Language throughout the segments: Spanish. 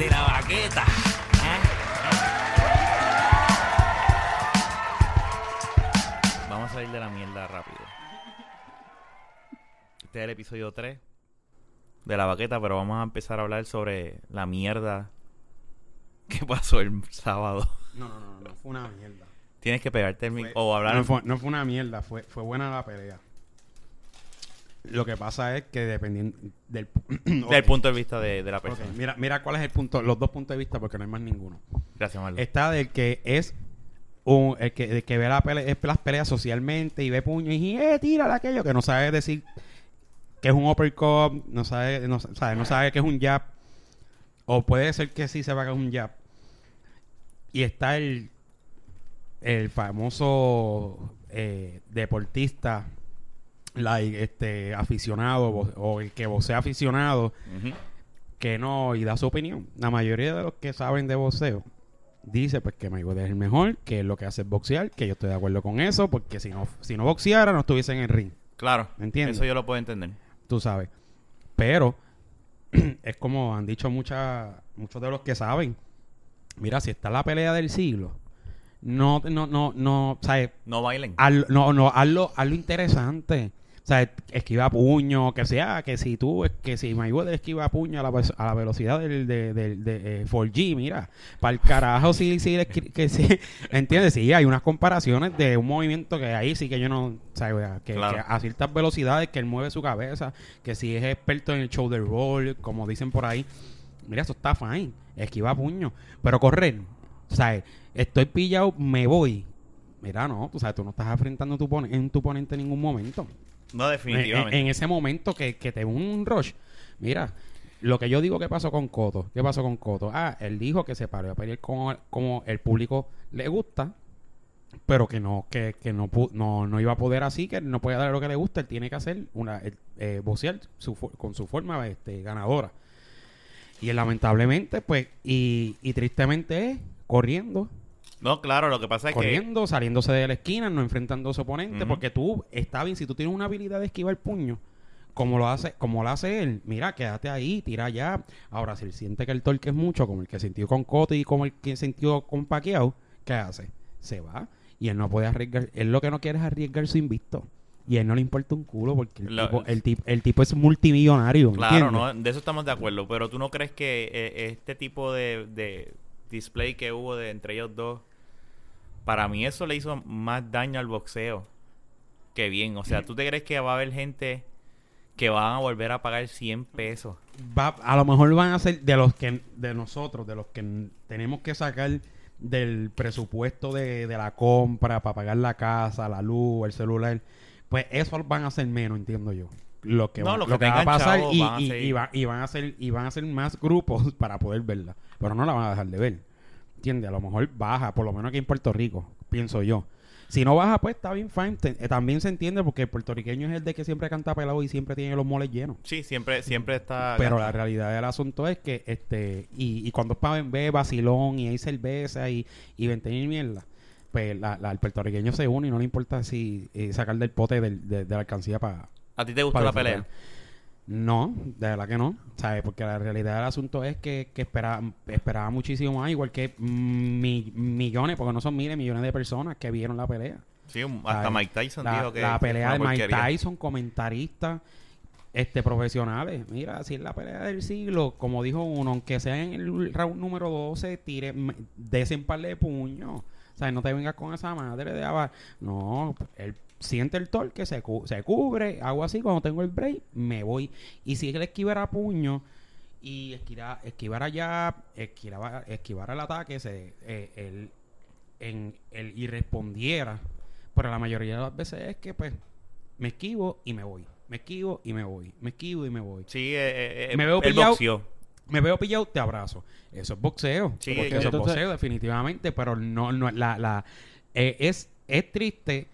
De la baqueta. ¿Eh? Vamos a salir de la mierda rápido. Este es el episodio 3 de la baqueta, pero vamos a empezar a hablar sobre la mierda que pasó el sábado. No, no, no, no, fue una mierda. Tienes que pegarte el Fue- mic- o hablar. No fue, no fue una mierda, fue, fue buena la pelea. Lo que pasa es que dependiendo del, punto de vista de, de la persona. mira, mira cuál es el punto, los dos puntos de vista, porque no hay más ninguno. Gracias, Marlon. Está del que es un, el que, el que ve la pelea, es las peleas socialmente y ve puño y dice, eh, tírala aquello, que no sabe decir que es un uppercut, no sabe, no, sabe, no sabe que es un jab, o puede ser que sí sepa que es un jab. Y está el, el famoso eh, deportista, like, este, aficionado, o el que vocea aficionado, que no y da su opinión. La mayoría de los que saben de boxeo dice pues que Mayweather es el mejor, que lo que hace es boxear, que yo estoy de acuerdo con eso, porque si no si no boxeara no estuviese en el ring, Claro, ¿Entiendes? eso yo lo puedo entender. tú sabes. Pero es como han dicho muchas muchos de los que saben. Mira, si está la pelea del siglo, no no no no, ¿sabes? No bailen. Haz- no, no, hazlo, hazlo interesante. O sea, esquiva puño, que sea, que si tú, que si Mayweather esquiva puño a la, a la velocidad del, de, del- de, eh, 4G, mira, para el carajo, sí, sí, que sí, ¿entiendes? Sí, hay unas comparaciones de un movimiento que ahí sí que yo no, ¿sabes? Que, Claro. que a ciertas velocidades que él mueve su cabeza, que si es experto en el shoulder roll, como dicen por ahí, mira, eso está fine, esquiva puño, pero correr, ¿sabes? Estoy pillado, me voy. Mira, no, tú sabes, tú no estás enfrentando tu en tu oponente en ningún momento. No, En, definitivamente. en ese momento que, que te un rush. Mira, lo que yo digo que pasó con Coto. ¿Qué pasó con Coto? Ah, él dijo que se paró a pelear como, como el público le gusta, pero que no que, que no, no no iba a poder así, que no puede dar lo que le gusta. Él tiene que hacer una el- eh, boxear su con su forma este, ganadora. Y él, lamentablemente, pues, y, y tristemente es corriendo, no, claro, lo que pasa es que. corriendo, saliéndose de la esquina, no enfrentando a su oponente, porque tú, está bien, si tú tienes una habilidad de esquivar puño, como lo hace, como lo hace él, mira, quédate ahí, tira ya. Ahora, si él siente que el torque es mucho, como el que sintió con Coto y como el que sintió con Pacquiao, ¿qué hace? Se va. Y él no puede arriesgar, él lo que no quiere es arriesgar su invicto. Y a él no le importa un culo porque el, tipo, el, tip- el tipo es multimillonario. Claro, no, de eso estamos de acuerdo. Pero tú no crees que eh, este tipo de, de display que hubo de entre ellos dos, para mí eso le hizo más daño al boxeo que bien. O sea, ¿tú te crees que va a haber gente que van a volver a pagar 100 pesos? va, a lo mejor van a ser de los que de nosotros, de los que tenemos que sacar del presupuesto de, de la compra para pagar la casa, la luz, el celular, pues eso van a ser menos, entiendo yo. Lo que, No, va, los lo que que va a pasar y, van a y- seguir. y va- y van a ser y van a ser más grupos para poder verla, pero no la van a dejar de ver. ¿Entiendes? A lo mejor baja, por lo menos aquí en Puerto Rico, pienso yo. Si no baja, pues está bien, fine. Te- eh, también se entiende porque el puertorriqueño es el de que siempre canta pelado y siempre tiene los moles llenos. Sí, siempre, siempre está... Pero la realidad del asunto es que, este, y, y cuando es para ver vacilón y hay cerveza y, y 20 mil mierda, pues la, la- el puertorriqueño se une y no le importa si eh, sacar del pote del- de, de la alcancía para. ¿A ti te gustó la pelea? No, de verdad que no, ¿sabes? Porque la realidad del asunto es que, que esperaba, esperaba muchísimo más, igual que mm, mi- millones, porque no son miles, millones de personas que vieron la pelea. Sí, hasta ¿sabes? Mike Tyson la, dijo que la pelea de Mike. Tyson, comentaristas, este, profesionales. Mira, si es la pelea del siglo, como dijo uno, aunque sea en el round número 12, tire, me- dese un par de puños. O sea, no te vengas con esa madre de abajo. No, él siente el torque, se, cu- se cubre, hago así, cuando tengo el break, me voy. Y si él esquivara puño y esquivar, esquivar allá, esquivar, esquivar el ataque, se, eh, él, en, él y respondiera. Pero la mayoría de las veces es que pues me esquivo y me voy. Me esquivo y me voy. Me esquivo y me voy. Sí, eh, eh, Me veo el pillado. boxeo. Me veo pillado, te abrazo. Eso es boxeo. Sí, Porque es- eso es boxeo definitivamente, pero no, no la, la eh, es, es triste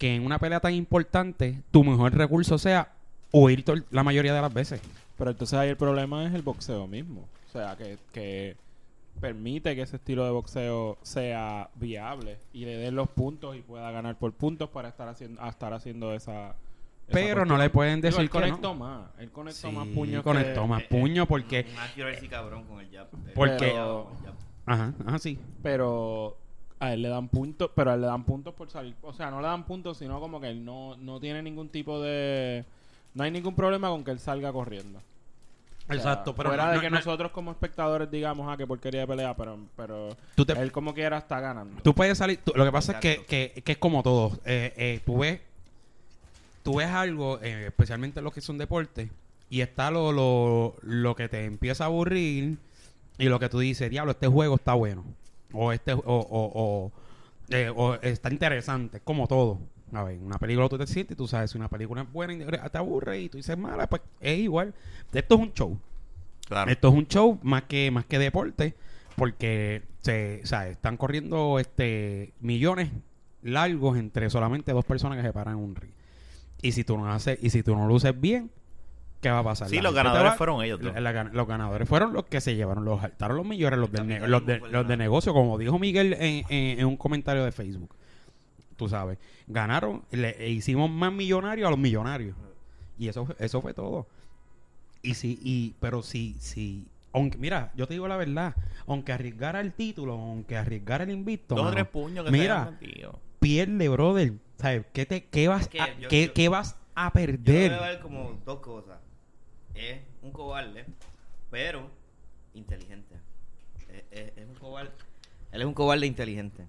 que en una pelea tan importante tu mejor recurso sea huir la mayoría de las veces. Pero entonces ahí el problema es el boxeo mismo. O sea, que, que permite que ese estilo de boxeo sea viable y le den los puntos y pueda ganar por puntos para estar haciendo, a estar haciendo esa. Pero no le pueden Digo, decir él que no. conectó más. Él conectó Sí, más puños. conectó que- más puño porque... Un accuracy cabrón con el jab. Porque- Pero-. Ajá, ajá, sí. Pero a él le dan puntos, pero a él le dan puntos por salir. O sea, no le dan puntos, sino como que él no, no tiene ningún tipo de. No hay ningún problema con que él salga corriendo. O sea, Exacto, pero fuera no- de no- que no- nosotros como espectadores digamos, ah, qué porquería de pelea, pero, pero Tú te- él como quiera está ganando. Tú puedes salir. tú- lo que pasa es que, que, que es como todo. Eh, eh, tú ves. Tú ves algo, eh, especialmente los que son deportes, y está lo, lo, lo que te empieza a aburrir y lo que tú dices, diablo, este juego está bueno. O este o, o, o, eh, o está interesante, como todo. A ver, una película tú te sientes y tú sabes si una película es buena y te aburre y tú dices mala, pues es igual. Esto es un show. Claro. Esto es un show más que más que deporte porque se, sea, están corriendo este millones largos entre solamente dos personas que se paran en un ring. Y si tú no haces y si tú no luces bien, ¿qué va a pasar? Sí, La los ganadores va- fueron ellos la- los ganadores fueron los que se llevaron los altaron los millones, los, del ne- los, de, los de negocio, como dijo Miguel en, en- en un comentario de Facebook. Tú sabes, ganaron, le e hicimos más millonarios a los millonarios. Y eso, fue- eso fue todo. Y sí, y, pero sí, sí. Aunque, mira, yo te digo la verdad, aunque arriesgara el título, aunque arriesgara el invicto, Dos o tres puños que mira, se pierde, brother. ¿Sabes? ¿Qué, te, qué, vas, que a, yo- qué, yo- qué vas a Yo perder? veo a él como dos cosas. Es un cobarde, pero inteligente. Es, es- es un cobarde. Él es un cobarde inteligente.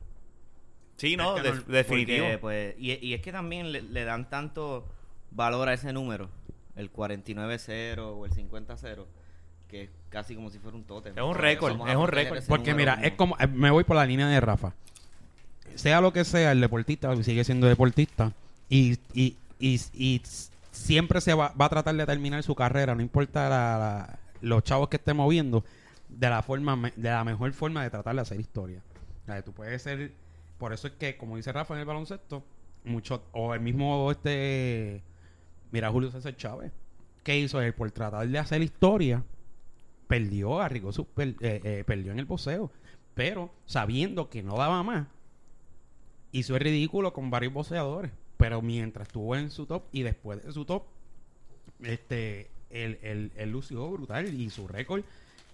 Sí, no, Es que de- no- definitivo. Porque, pues, y, y es que también le, le dan tanto valor a ese número, el 49-0 o el 50-0, que es casi como si fuera un tótem. Es un récord, es un récord. Porque mira, es como, eh, me voy por la línea de Rafa. Sea lo que sea, el deportista sigue siendo deportista y, y, y, y siempre se va, va a tratar de terminar su carrera, no importa los chavos que esté moviendo, de la forma de la mejor forma de tratar de hacer historia. O tú puedes ser, por eso es que, como dice Rafa en el baloncesto, mucho, o el mismo este, mira Julio César Chávez, ¿qué hizo él? Por tratar de hacer historia, perdió, arriesgó su, per- eh, eh, perdió en el boxeo. Pero sabiendo que no daba más, hizo el ridículo con varios boxeadores. Pero mientras estuvo en su top y después de su top, este, él, él, él lució brutal y su récord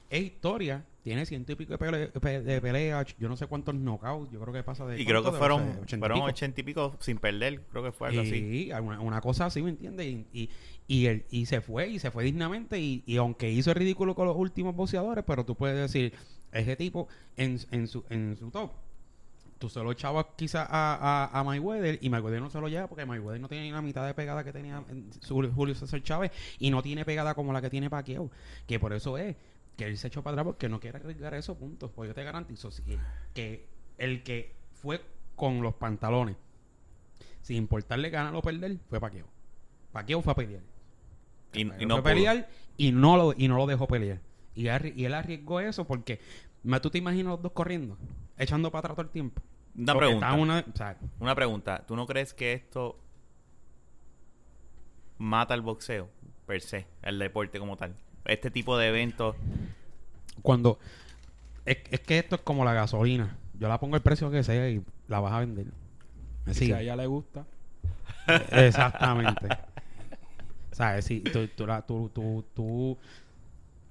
es historia. Tiene ciento y pico de, pele- pe- de peleas, yo no sé cuántos knockouts, yo creo que pasa de... Y creo que fueron, ochenta y fueron pico. ochenta y pico sin perder, creo que fue algo así. Sí, una, una cosa así, ¿me entiendes? Y, y, y, él- y se fue, y se fue dignamente, y, y aunque hizo el ridículo con los últimos boxeadores, pero tú puedes decir, ese tipo en, en, su, en su top, tú se lo echabas quizás a, a, a Mayweather, y Mayweather no se lo lleva porque Mayweather no tiene ni la mitad de pegada que tenía en su- Julio César Chávez, y no tiene pegada como la que tiene Pacquiao, que por eso es que él se echó para atrás porque no quiere arriesgar esos puntos, pues yo te garantizo que el que fue con los pantalones sin importarle ganar o perder, fue Paqueo. Paqueo fue a pelear. Y, no fue pelear y no lo, y no lo dejó pelear. Y, arri- y él arriesgó eso porque tú te imaginas los dos corriendo, echando para atrás todo el tiempo. Una Porque pregunta. una- o sea, Una pregunta. ¿Tú no crees que esto mata el boxeo per se, el deporte como tal? Este tipo de eventos. cuando es, es que esto es como la gasolina. Yo la pongo el precio que sea y la vas a vender. Me Si a ella le gusta. Exactamente. ¿Sabes? Si tú, tú, la- tú, tú, tú-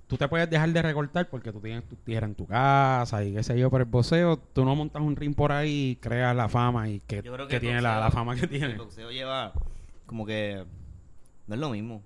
tú te puedes dejar de recortar porque tú tienes tu tierra en tu casa y qué sé yo, pero el boxeo, tú no montas un ring por ahí y creas la fama y que, Yo creo que, que el tiene la, boxeo- la fama que El tiene. boxeo lleva como que no es lo mismo.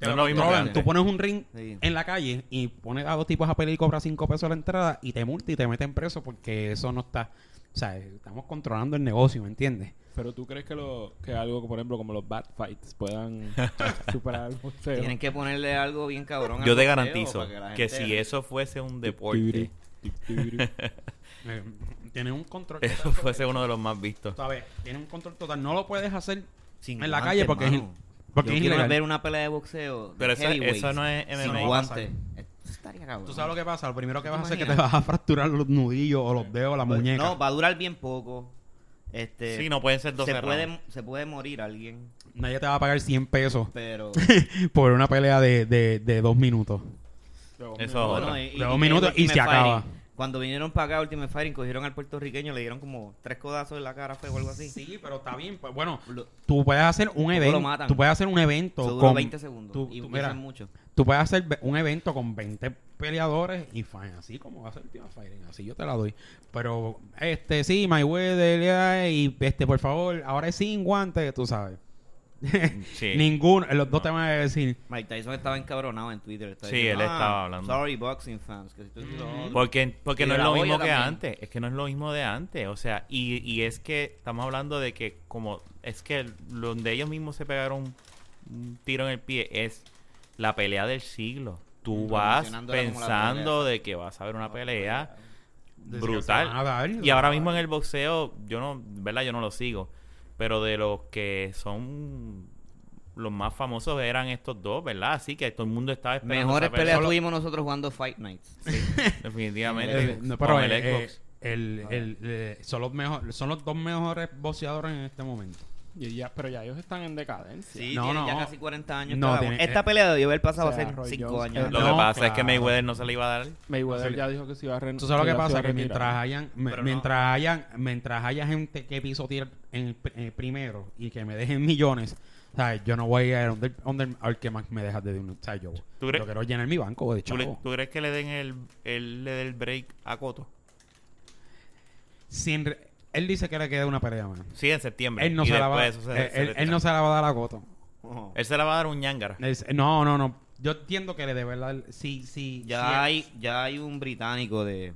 No es lo mismo Tú pones un ring Sí. en la calle y pones a dos tipos a pelear y cobras cinco pesos la entrada y te multa y te meten preso porque eso no está... O sea, estamos controlando el negocio, ¿me entiendes? Pero tú crees que, lo, que algo, por ejemplo, como los bad fights puedan superar el boxeo. Tienen que ponerle algo bien cabrón. al Yo te garantizo que, que si eso fuese un deporte, Eh, tiene un control. eso total fuese sobre- uno de los más vistos. ¿Sabes? Tiene un control total. No lo puedes hacer Sin en la guantes, calle porque es, porque Yo es quiero ilegal. ver una pelea de boxeo. de Pero eso, heavyweights, eso no es Sin MMA. pasar. guantes. Esto estaría cabrón. ¿Tú sabes lo que pasa? Lo primero que ¿Tú vas a hacer es que te vas a fracturar los nudillos o los dedos, la muñeca. No, va a durar bien poco. Este, Sí, no pueden ser 12 se puede, se puede morir alguien, Nadie te va a pagar 100 pesos pero... por una pelea de, de, de dos minutos. Eso Bueno, y- De dos y minutos y se acaba. Cuando vinieron para acá Ultimate Fighting, cogieron al puertorriqueño, le dieron como tres codazos en la cara, fue o algo así. Sí, pero está bien. Pues, bueno, tú puedes hacer un evento. Tú puedes hacer un evento duró con 20 segundos. tú- y tú- eso mira, mucho. Tú puedes hacer un evento con 20 peleadores y fine, así como va a ser Ultimate Fighting, así yo te la doy. Pero, este, sí, Mayweather, ya, y este, por favor, ahora es sin guantes, tú sabes. Sí. Ninguno, los dos te van a decir, Mike Tyson estaba encabronado en Twitter. estaba Sí, diciendo, él "Ah, estaba hablando". Sorry, boxing fans. Que si tú otro". Porque, porque no es lo mismo que también. antes. Es que no es lo mismo de antes. O sea, y, y es que estamos hablando de que como es que donde ellos mismos se pegaron un tiro en el pie es la pelea del siglo. Tú vas pensando de que vas a ver una pelea brutal. Y ahora mismo en el boxeo, yo no, ¿verdad? Yo no lo sigo. Pero de los que son los más famosos eran estos dos, ¿verdad? Así que todo el mundo estaba esperando Mejores peleas Solo- tuvimos nosotros jugando Fight Nights. Definitivamente. Eh, no, pero el eh, eh, Xbox. el- el- eh, son, los mejor, son los dos mejores boxeadores en este momento. Y ya, pero ya ellos están en decadencia. Sí, No, tienen ya casi 40 años. No, cada tiene- uno. Esta eh, pelea debió haber pasado o sea, hace Roy 5 Jones, años. Lo No, que pasa es que. Mayweather no se le iba a dar. Mayweather ya dijo que se iba a re- Tú sabes lo que pasa, que mientras hayan, mientras hayan, mientras haya gente que pisotear en el pr- primero y que me dejen millones, ¿sabes? Yo no voy a ir under, under- al que más me dejas de uno. O sea, yo, ¿Tú crees- yo quiero llenar mi banco de ¿Tú, le- tú crees que le den el, el, le dé el break a Coto? Sin re- él dice que le queda una pelea más. Sí, en septiembre. Él no Y se la va, después eso se- él, se él- retira. él no se la va a dar a Coto. Ojo. Él se la va a dar un ñangara. No, no, no. Yo entiendo que le debe dar. Sí, sí. Ya, sí, hay, ya hay un británico de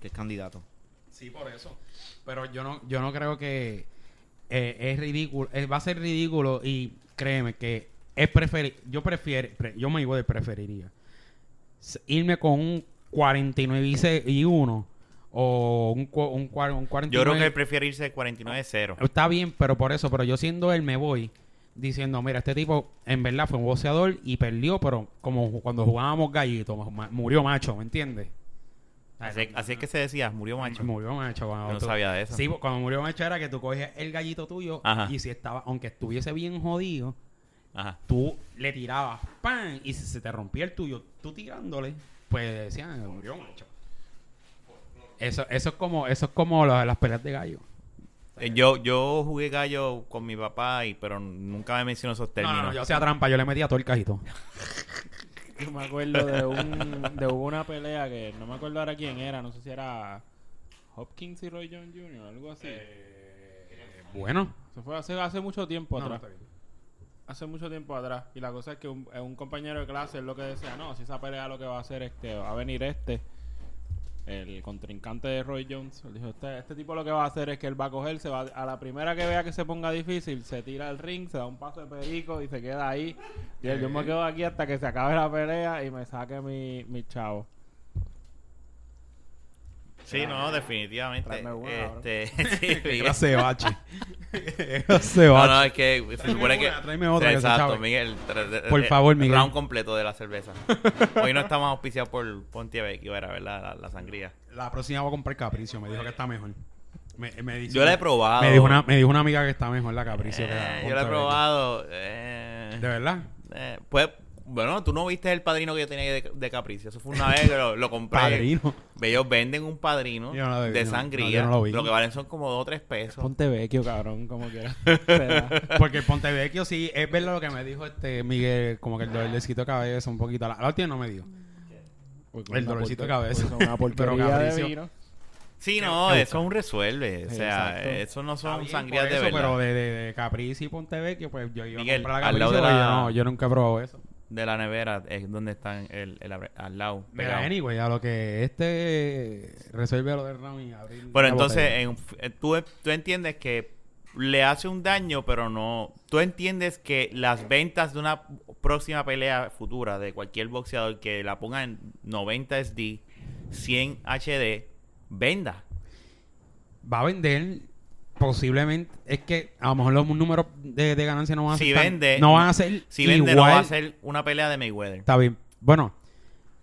que es candidato. Sí, por eso. Pero yo no, yo no creo que eh, es ridículo. eh, va a ser ridículo y créeme que es preferir. Yo prefiero, pre- yo me igual preferiría s- irme con un 49 y se- y 1 o un, cu- un, un 49. Yo creo que él prefiere irse 49-0. Está bien, pero por eso, pero yo siendo él me voy diciendo, mira, este tipo en verdad fue un boxeador y perdió, pero como cuando jugábamos gallito, murió macho, ¿me entiendes? Así, así es que se decía, murió macho. Murió macho. Cuando Yo no tú- sabía de eso. Sí, cuando murió macho era que tú cogías el gallito tuyo Ajá. y si estaba, aunque estuviese bien jodido, Ajá. tú le tirabas ¡pam! y si se te rompía el tuyo, tú tirándole, pues decían, murió macho. Eso, eso es como, eso es como la- las peleas de gallo. Eh, Yo, yo jugué gallo con mi papá, y pero nunca me mencionó esos No, términos. no, no, yo hacía trampa, yo le metía todo el cajito. Yo me acuerdo de, un, de una pelea que no me acuerdo ahora quién era, no sé si era Hopkins y Roy Jones Jr., algo así. Bueno. Eso fue hace, hace mucho tiempo No, atrás. hace mucho tiempo atrás. Y la cosa es que un, eh, un compañero de clase es lo que decía, no, si esa pelea lo que va a hacer es que va a venir este, el contrincante de Roy Jones. Él dijo, este, este tipo lo que va a hacer es que él va a coger, se va, a la primera que vea que se ponga difícil, se tira al ring, se da un paso de perico y se queda ahí. Y él, yo me quedo aquí hasta que se acabe la pelea y me saque mi, mi chavo. Sí, no, definitivamente. Este, sí, clase de bache. Clase No, no, es que se supone que. tráeme otra Exacto. Miguel. Por favor, Miguel. Round completo de la cerveza. Hoy no estamos auspiciados por Pontiac, era, ¿verdad? La, la sangría. La próxima voy a comprar Capricio. Me dijo que está mejor. Me, me dice- Yo la he probado. Me dijo, una, me dijo una amiga que está mejor la Capricio. que la Eh, yo la he probado. eh. ¿De verdad? eh, puede, Bueno, tú no viste el padrino que yo tenía de, de Capricio. Eso fue una vez que lo, lo compré. Padrino. Ellos venden un padrino Yo no lo vi, de no, sangría. no, yo no lo vi. que valen son como 2 o 3 pesos. Ponte vecchio, cabrón, como quiera. Peda. Porque el Pontevecchio sí, es verdad lo que me dijo este Miguel, como que el dolorcito de cabeza un poquito. La, la última no me dio. Porque El dolorcito de cabeza. una porquería Pero de Capricio- vino. Sí, no, ¿Qué eso es un resuelve. O sea, Exacto. eso no Está son bien, sangrías por de eso, verdad. Pero de, de, de Caprici y Pontevecchio, pues yo iba Miguel, a comprar la al lado Capricio, de pero la- yo, no, yo nunca he probado eso. De la nevera es donde están el, el al lado. Mira, pegado. anyway, a lo que este resuelve lo de Rami. abrir Bueno, la entonces en- eh, tú, tú entiendes que le hace un daño, pero no. Tú entiendes que las ventas de una próxima pelea futura de cualquier boxeador que la ponga en 90 SD, 100 HD, venda. va a vender posiblemente es que a lo mejor los números de, de ganancia no van a ser Si tan- vende- no van a ser Si vende, igual no va a ser una pelea de Mayweather. está bien bueno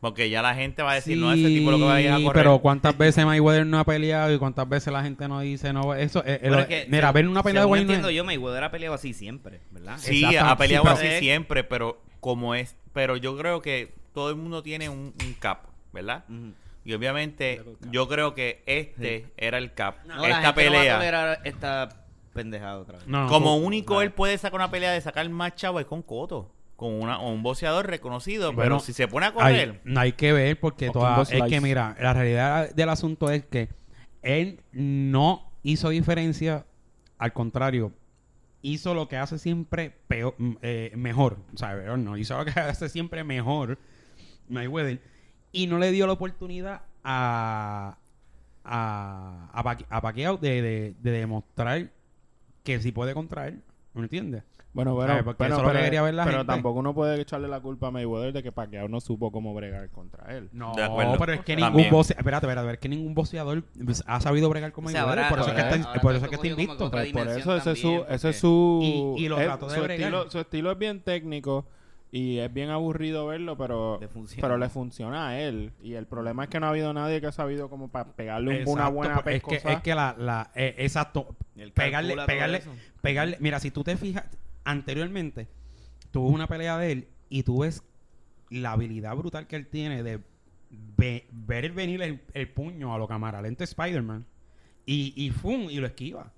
Porque ya la gente va a decir, sí, no, ese tipo lo que va a ir a correr. pero cuántas veces Mayweather no ha peleado y cuántas veces la gente no dice no eso eh, eh, Bueno, lo- es que, mira ver una pelea de Wayne entiendo yo, Mayweather ha peleado así siempre, ¿verdad? Sí, ha peleado sí, así pero- siempre, pero como es. Pero yo creo que todo el mundo tiene un, un cap, ¿verdad? Ujú. Y obviamente, yo creo que este era el cap. No, la esta gente no va a pelea. tolerar esta pendejada otra vez. No, no, como único vale. él puede sacar una pelea de sacar más chavo es con Coto. Con una, o un boxeador reconocido. Bueno, pero si se pone a hay, correr. no hay que ver porque toda- es que mira la realidad del asunto es que él no hizo diferencia al contrario hizo lo que hace siempre peor, mm, eh, mejor o sea peor no hizo lo que hace siempre mejor Mayweather y no le dio la oportunidad a a a, Pacquiao de, de, de demostrar que sí puede contra él ¿me entiendes? Bueno, bueno, Porque bueno, eso es lo que pero, quería ver la pero gente. tampoco uno puede echarle la culpa a Mayweather de que Pacquiao no supo cómo bregar contra él. No, De acuerdo. pero es que También. ningún boxeador, espérate, espérate, es que ningún boxeador ha sabido bregar con O sea, Mayweather, ahora- por eso es que ahora- está, ahora por eso es que está invicto. por eso ese es su, ese es su, Y- y lo él- trató de su bregar. estilo, su estilo es bien técnico y es bien aburrido verlo, pero Le funciona. pero le funciona a él. Y el problema es que no ha habido nadie que ha sabido como para pegarle un- una Exacto, buena pues, es que pescosa. es que la, la eh, exacto, pegarle pegarle pegarle, mira, si tú te fijas anteriormente tuvo una pelea de él y tú ves la habilidad brutal que él tiene de ve- ver venir el, el puño a lo cámara lento Spider-Man y y fum y lo esquiva.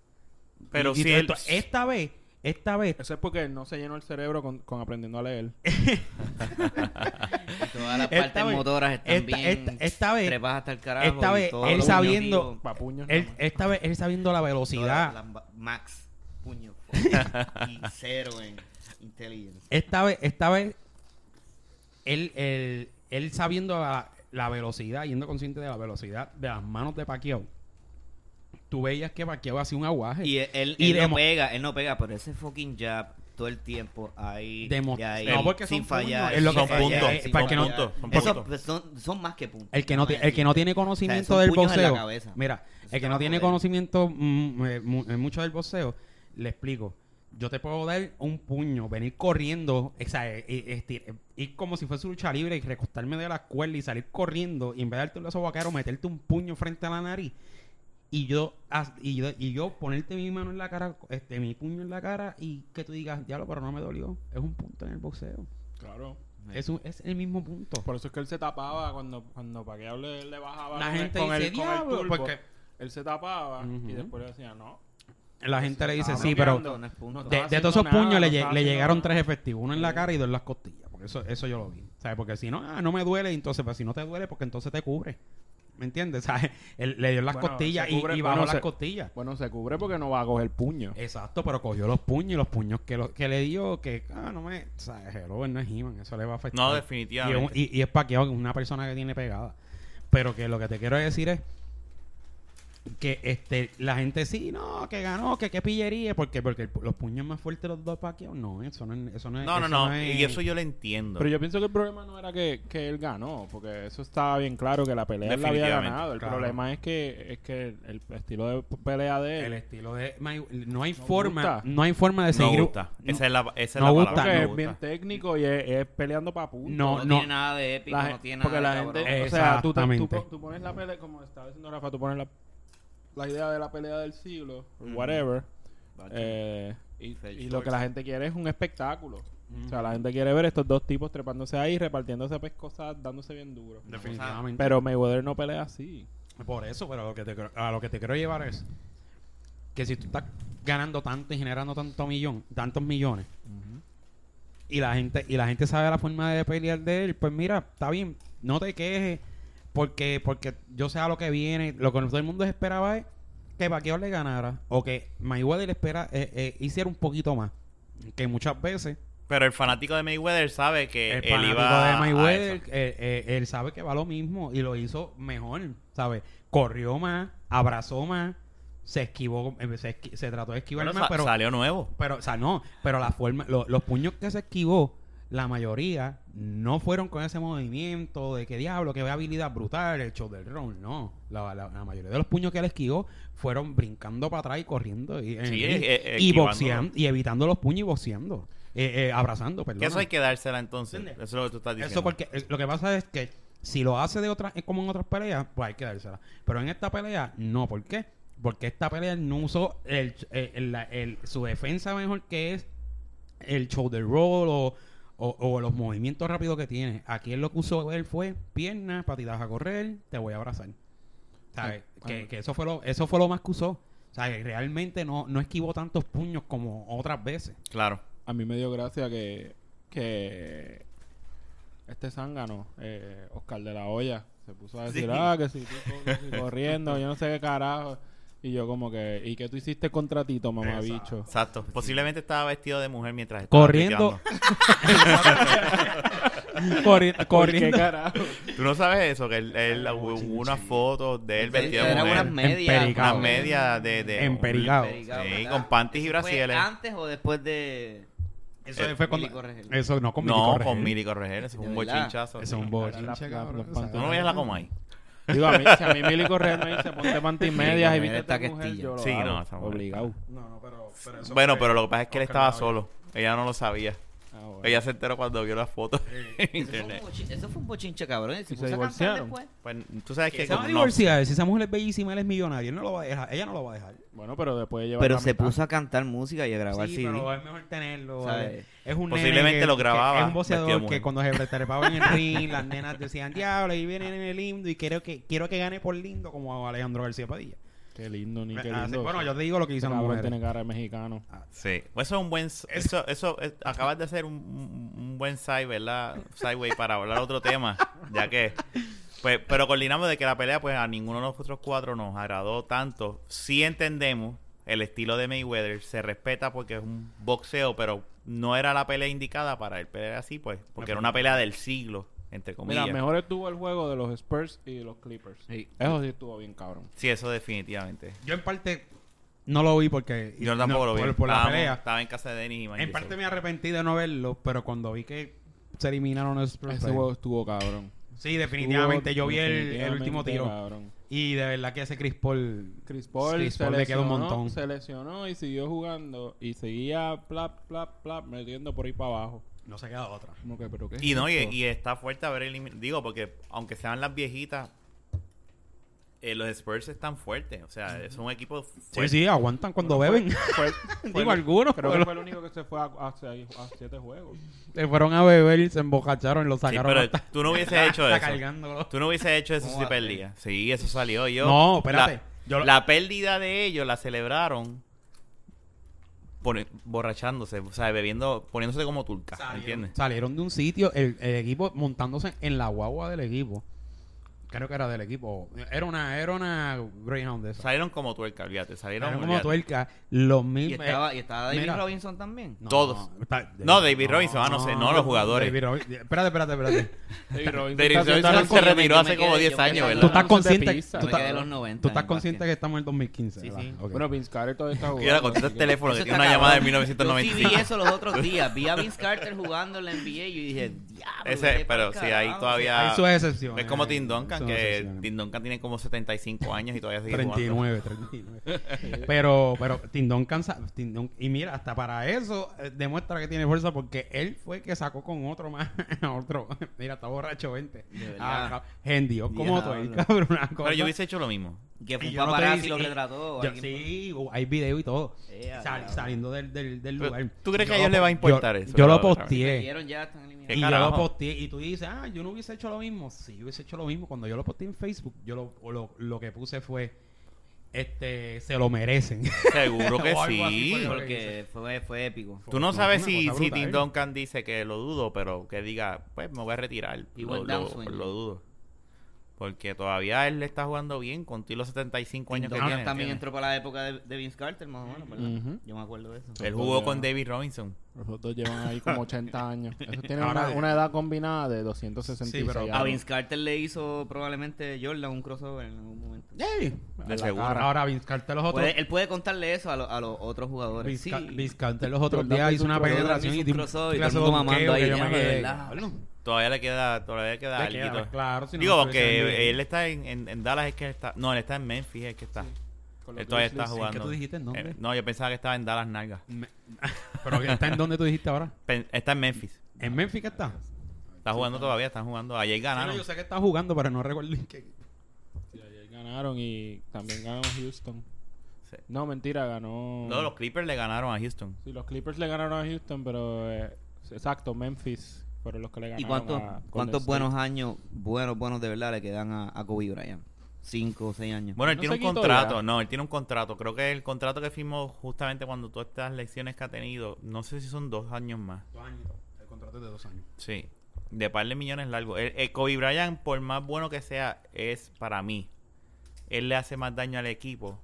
Pero Y- si él- esta vez, esta vez Eso es porque no se llenó el cerebro con, con aprendiendo a leer. Todas las Esta partes vez- motoras están esta- bien esta- esta vez- trepadas hasta el carajo. esta vez él sabiendo- puños él, esta vez él sabiendo la velocidad max puño y cero en inteligencia. esta vez, esta vez, él, él, él sabiendo la, la velocidad, yendo consciente de la velocidad de las manos de Pacquiao, tú veías que Pacquiao hacía un aguaje. Y él, él, Y él no pega, él no pega, pero ese fucking jab todo el tiempo ahí, Demo- y ahí No, porque sin son fallar, es lo que- Son puntos, no- son más que puntos. el que no, el que no tiene O sea, conocimiento del puños en la boxeo, cabeza. mira, Eso el que no tiene conocimiento mm, eh, en mucho del boxeo, le explico. Yo te puedo dar un puño, venir corriendo, o sea, eh, eh, ir como si fuese lucha libre y recostarme de la cuerda y salir corriendo y en vez de darte un lazo vaquero, meterte un puño frente a la nariz y yo, y yo y yo ponerte mi mano en la cara, este mi puño en la cara y que tú digas, diablo, pero no me dolió. Es un punto en el boxeo. Claro. Es, un- es el mismo punto. Por eso es que él se tapaba cuando, cuando Pacquiao le, le bajaba La con, gente el, con, dice, el, con el "Diablo", turbo. porque- Él se tapaba y después le decía, no. La gente le dice, sí, pero de, de todos esos puños nada, le, no llegaron nada. tres efectivos, uno en la cara y dos en las costillas. Porque eso, eso yo lo vi. ¿Sabes? Porque si no, ah, no me duele, entonces, pues si no te duele, porque entonces te cubre. ¿Me entiendes? Le dio las Bueno, costillas y, y bajó bueno, las se- costillas. Bueno, se cubre porque no va a coger puño. Exacto, pero cogió los puños y los puños que, lo- que le dio, que, ah, no me, ¿sabes? Hello, él no es He-Man, eso le va a afectar. No, Y, definitivamente. es un- y- y es paqueado, una persona que tiene pegada. Pero que lo que te quiero decir es que este la gente sí, no, que ganó, que qué pillería, porque porque el- los puños más fuertes de los dos paqueados, no, eso no es eso no es No, no, eso no. es- Y eso yo lo entiendo. Pero yo pienso que el problema no era que, que él ganó, porque eso estaba bien claro que la pelea él la había ganado. El claro. problema es que es que el, estilo de pelea de el él estilo de May- no hay No forma, gusta. no hay forma de no seguir gusta. Esa es la, esa es no la gusta. palabra. porque no es gusta. bien técnico y es, es peleando para puntos. No, No, no. tiene nada de épico, La no tiene porque nada la de gente, o sea, tú, tú, tú pones la pelea, como estaba diciendo Rafa, tú pones la, la idea de la pelea del siglo, whatever, eh, Y, lo que la gente quiere es un espectáculo. O sea, la gente quiere ver estos dos tipos trepándose ahí, repartiéndose pescosas, dándose bien duro. Definitivamente. Pero Mayweather no pelea así. Por eso, pero a lo que te, quiero- a lo que te quiero llevar es que si tú estás ganando tanto y generando tanto millón, tantos millones, y la gente y la gente sabe la forma de pelear de él, pues mira, está bien, no te quejes porque porque yo sé a lo que viene, lo que todo el mundo esperaba es que Pacquiao le ganara o que Mayweather espera eh, eh, hiciera un poquito más, que muchas veces Pero el fanático de Mayweather sabe que el él fanático iba de Mayweather, eh, eh, él sabe que va lo mismo y lo hizo mejor, ¿sabes? Corrió más, abrazó más, se esquivó, se, esqui- se trató de esquivar Bueno, más, sa- pero, salió nuevo. pero, o sea, no, pero la forma, lo- los puños que se esquivó, la mayoría no fueron con ese movimiento de que diablo, que habilidad brutal, el show del round, no. La, la- la mayoría de los puños que él esquivó fueron brincando para atrás y corriendo y, Sí, eh, eh, y boxeando, y evitando los puños y boxeando, eh, eh, abrazando, perdón. Eso hay que dársela entonces. ¿Entiendes? Eso es lo que tú estás diciendo. Eso porque eh, lo que pasa es que si lo hace de otra, eh, como en otras peleas, pues hay que dársela. Pero en esta pelea, no. ¿Por qué? Porque esta pelea no usó el- su defensa mejor que es el shoulder roll o, o- o los movimientos rápidos que tiene. Aquí él lo que usó él fue piernas, patitas a correr, te voy a abrazar. ¿Sabes? Ah, Que, ah. que eso fue lo eso fue lo más que usó. ¿Sabes? Realmente no, no esquivó tantos puños como otras veces. Claro. A mí me dio gracia que, que este zángano, eh, Oscar de la Hoya, se puso a decir, Sí. ah, que si que si corriendo, yo no sé qué carajo. Y yo como que, ¿y qué tú hiciste contra Tito, mamabicho? Exacto. Posiblemente estaba vestido de mujer mientras estaba Corriendo. Corri- ¿Por qué corriendo. carajo? ¿Tú no sabes eso? Que él, él- hubo unas fotos de él vestido de Eran unas mujer. medias. Unas medias de... de Empericado. Sí, con panties y ¿Fue brasieles. antes o después de...? Eso Eh, fue cuando. Mili Corregel. Eso no, con Mili No, Corregel. con Mili Corregel. Eso fue ¿De un bochinchazo. Eso es un sí. bochinche, La- la- cabrón, los o sea, pantalones. ¿Tú no veías la coma ahí? Digo, a mí, si a mí Mili Correa me dice, ponte panty medias y viste esta mujer, Castilla. yo lo Sí, hago. no, esa mujer Obligado. No, no, pero, pero eso Bueno, fue- pero lo que pasa es que él Oscar estaba solo. Ella no lo sabía. Ah, bueno. Ella se enteró cuando vio las fotos en Eso fue, internet. un bochin- eso fue un bochinche, cabrón. ¿Y se puso a cantar divorciaron? después? Pues tú sabes que Se va a como no- divorciar. Si esa mujer es bellísima, él es millonario. Él no lo va a dejar. Ella no lo va a dejar. Bueno, pero después de llevar Pero se mitad. puso a cantar música y a grabar Sí, CD. pero es mejor tenerlo. ¿Sabes? Es un Posiblemente nene que- lo grababa que Es un mujer. que cuando se trepaba en el ring, las nenas decían, diablo, y viene en el lindo y quiero que, quiero que gane por lindo como Alejandro García Padilla. Qué lindo, ni qué Ah, sí, lindo. bueno, yo te digo lo que las cabrón mujeres. tiene cara de mexicano. Sí, pues eso es un buen... Eso, eso, eh, acabas de hacer un buen side, ¿verdad? Sideway para hablar otro tema, ya que... Pues, pero coordinamos de que la pelea, pues a ninguno de nosotros cuatro nos agradó tanto. Sí entendemos el estilo de Mayweather, se respeta porque es un boxeo, pero no era la pelea indicada para él pelear así, pues, porque era una pelea del siglo, entre comillas. Mira, mejor estuvo el juego de los Spurs y de los Clippers. Sí. Eso sí estuvo bien cabrón. Sí, eso definitivamente. Yo en parte no lo vi porque... Yo tampoco no, lo vi. Por, por la pelea. Estaba en casa de Denis y En parte me arrepentí de no verlo, pero cuando vi que se eliminaron los Spurs, Ese pues, juego estuvo cabrón. Sí, definitivamente. Estuvo Yo vi el, último tiro. cabrón. Y de verdad que ese Chris Paul... Chris Paul, Chris se, Paul le quedó un montón. se lesionó y siguió jugando y seguía plap, plap, plap, metiendo por ahí para abajo. No se queda otra. Como que, pero qué es Y no, y, y está fuerte haber eliminado. Digo, porque aunque sean las viejitas, eh, los Spurs están fuertes. O sea, es un equipo Sí, fuerte. sí, aguantan cuando Bueno, beben. Fue, fue Digo, el- algunos, Creo pero- que fue el único que se fue a, a seis- a siete juegos. Se fueron a beber y se embocacharon y lo Sí, sacaron. pero hasta- tú no hubieses hecho eso. cargándolo. Tú no hubieses hecho eso ¿Cómo si va a ser? perdías. Sí, eso salió. Yo, No, espérate. La, Yo lo- la pérdida de ellos la celebraron borrachándose, o sea, bebiendo, poniéndose como turca, Salieron, ¿entiendes? salieron de un sitio, el, el equipo montándose en la guagua del equipo. Creo que era del equipo. Era una, era una Greyhound de esa. Salieron como tuerca, olvídate. Salieron como olvídate. tuerca. Los Y mismos. estaba, y estaba David mira. Robinson también. No, Todos. está- No, David Robinson, ah, no sé, no, los jugadores. David Robinson. Espérate, espérate, espérate. David Robinson David está Robinson se yo retiró yo hace como quedé- 10 yo me años, ¿verdad? Tú estás consciente. Tú estás, de los 90 tú estás consciente que estamos en el 2015. Sí, ¿verdad? sí. Bueno, Vince Carter todavía está jugando. Mira, contesta el teléfono que tiene una llamada de cabrón. Yo sí 1995. vi eso los otros días. Vi a Vince Carter jugando en la NBA y yo dije, diablo. Pero sí, ahí carajo". todavía. Hay sus excepciones. Es como Tim Duncan, que. Tim Duncan tiene como 75 años y todavía sigue jugando. 39, 39. pero, pero Tim Duncan, Tim y mira, hasta para eso eh, demuestra que tiene fuerza porque él fue el que sacó con otro más, otro. Mira, está borracho 20. De verdad. Ah, gendió como Diablo. cabrón. una Pero yo hubiese hecho lo mismo. Que fue un paparazzi lo retrató. sí, hay video y todo. Sal- saliendo del, del, lugar. ¿tú crees que a ellos lo les va a po- importar yo- eso? Yo lo Lo- posteé. Perdieron ya, están eliminados. ¿Qué Y yo lo posteé. Y tú dices, ah, yo no hubiese hecho lo mismo. Sí, yo hubiese hecho lo mismo. Cuando yo lo posteé en Facebook, yo lo, lo, lo que puse fue, este, se lo merecen. Seguro que sí. Porque fue, fue épico. Tú no sabes si, si. Tim Duncan dice que lo dudo, pero que diga, pues me voy a retirar. Igual lo, lo dudo. Porque todavía él está jugando bien con los 75 años que Duncan tiene. también ¿entiendes? entró para la época de, de Vince Carter, más o menos, ¿verdad? Ujú. Yo me acuerdo de eso. Él jugó con David Robinson. Los dos llevan ahí como 80 años. Eso tiene una, una edad combinada de 266 Sí, pero- años. A Vince Carter le hizo probablemente Jordan un crossover en algún momento. A De seguro. cara. Ahora Vince Carter los otros... Puede- él puede contarle eso a, lo- a los otros jugadores. Vince, Sí. Vince Carter los otros días hizo hizo un una penetración y un crossover y todo el mundo mamando que ahí, Todavía le queda, todavía le queda Le queda, alguito. claro, si no, Digo, porque él está en, en, en Dallas, es que está. No, él está en Memphis, es que está. Con los Él todavía está jugando. ¿En qué tú dijiste? ¿En dónde? Eh, no, yo pensaba que estaba en Dallas Nalga. Me- Pero está en donde tú dijiste ahora. Pen- Está en Memphis. ¿En Memphis que está? Está jugando todavía, están jugando. Ayer ganaron. yo sé que está jugando, pero no recuerdo en qué. Sí, ayer ganaron y también ganó Houston. Sí. No, mentira, ganó. No, los Clippers le ganaron a Houston. Sí, los Clippers le ganaron a Houston, pero eh, exacto, Memphis fueron los que le ganaron. ¿Y cuántos, a cuántos buenos años, buenos, buenos de verdad le quedan a, a Kobe Bryant? Cinco o seis años. Bueno, él No tiene un contrato. ya. No, él tiene un contrato. Creo que el contrato que firmó justamente cuando todas estas lecciones que ha tenido, no sé si son dos años más. Dos años. El contrato es de dos años. Sí. De par de millones largos. El, el Kobe Bryant, por más bueno que sea, es para mí. Él le hace más daño al equipo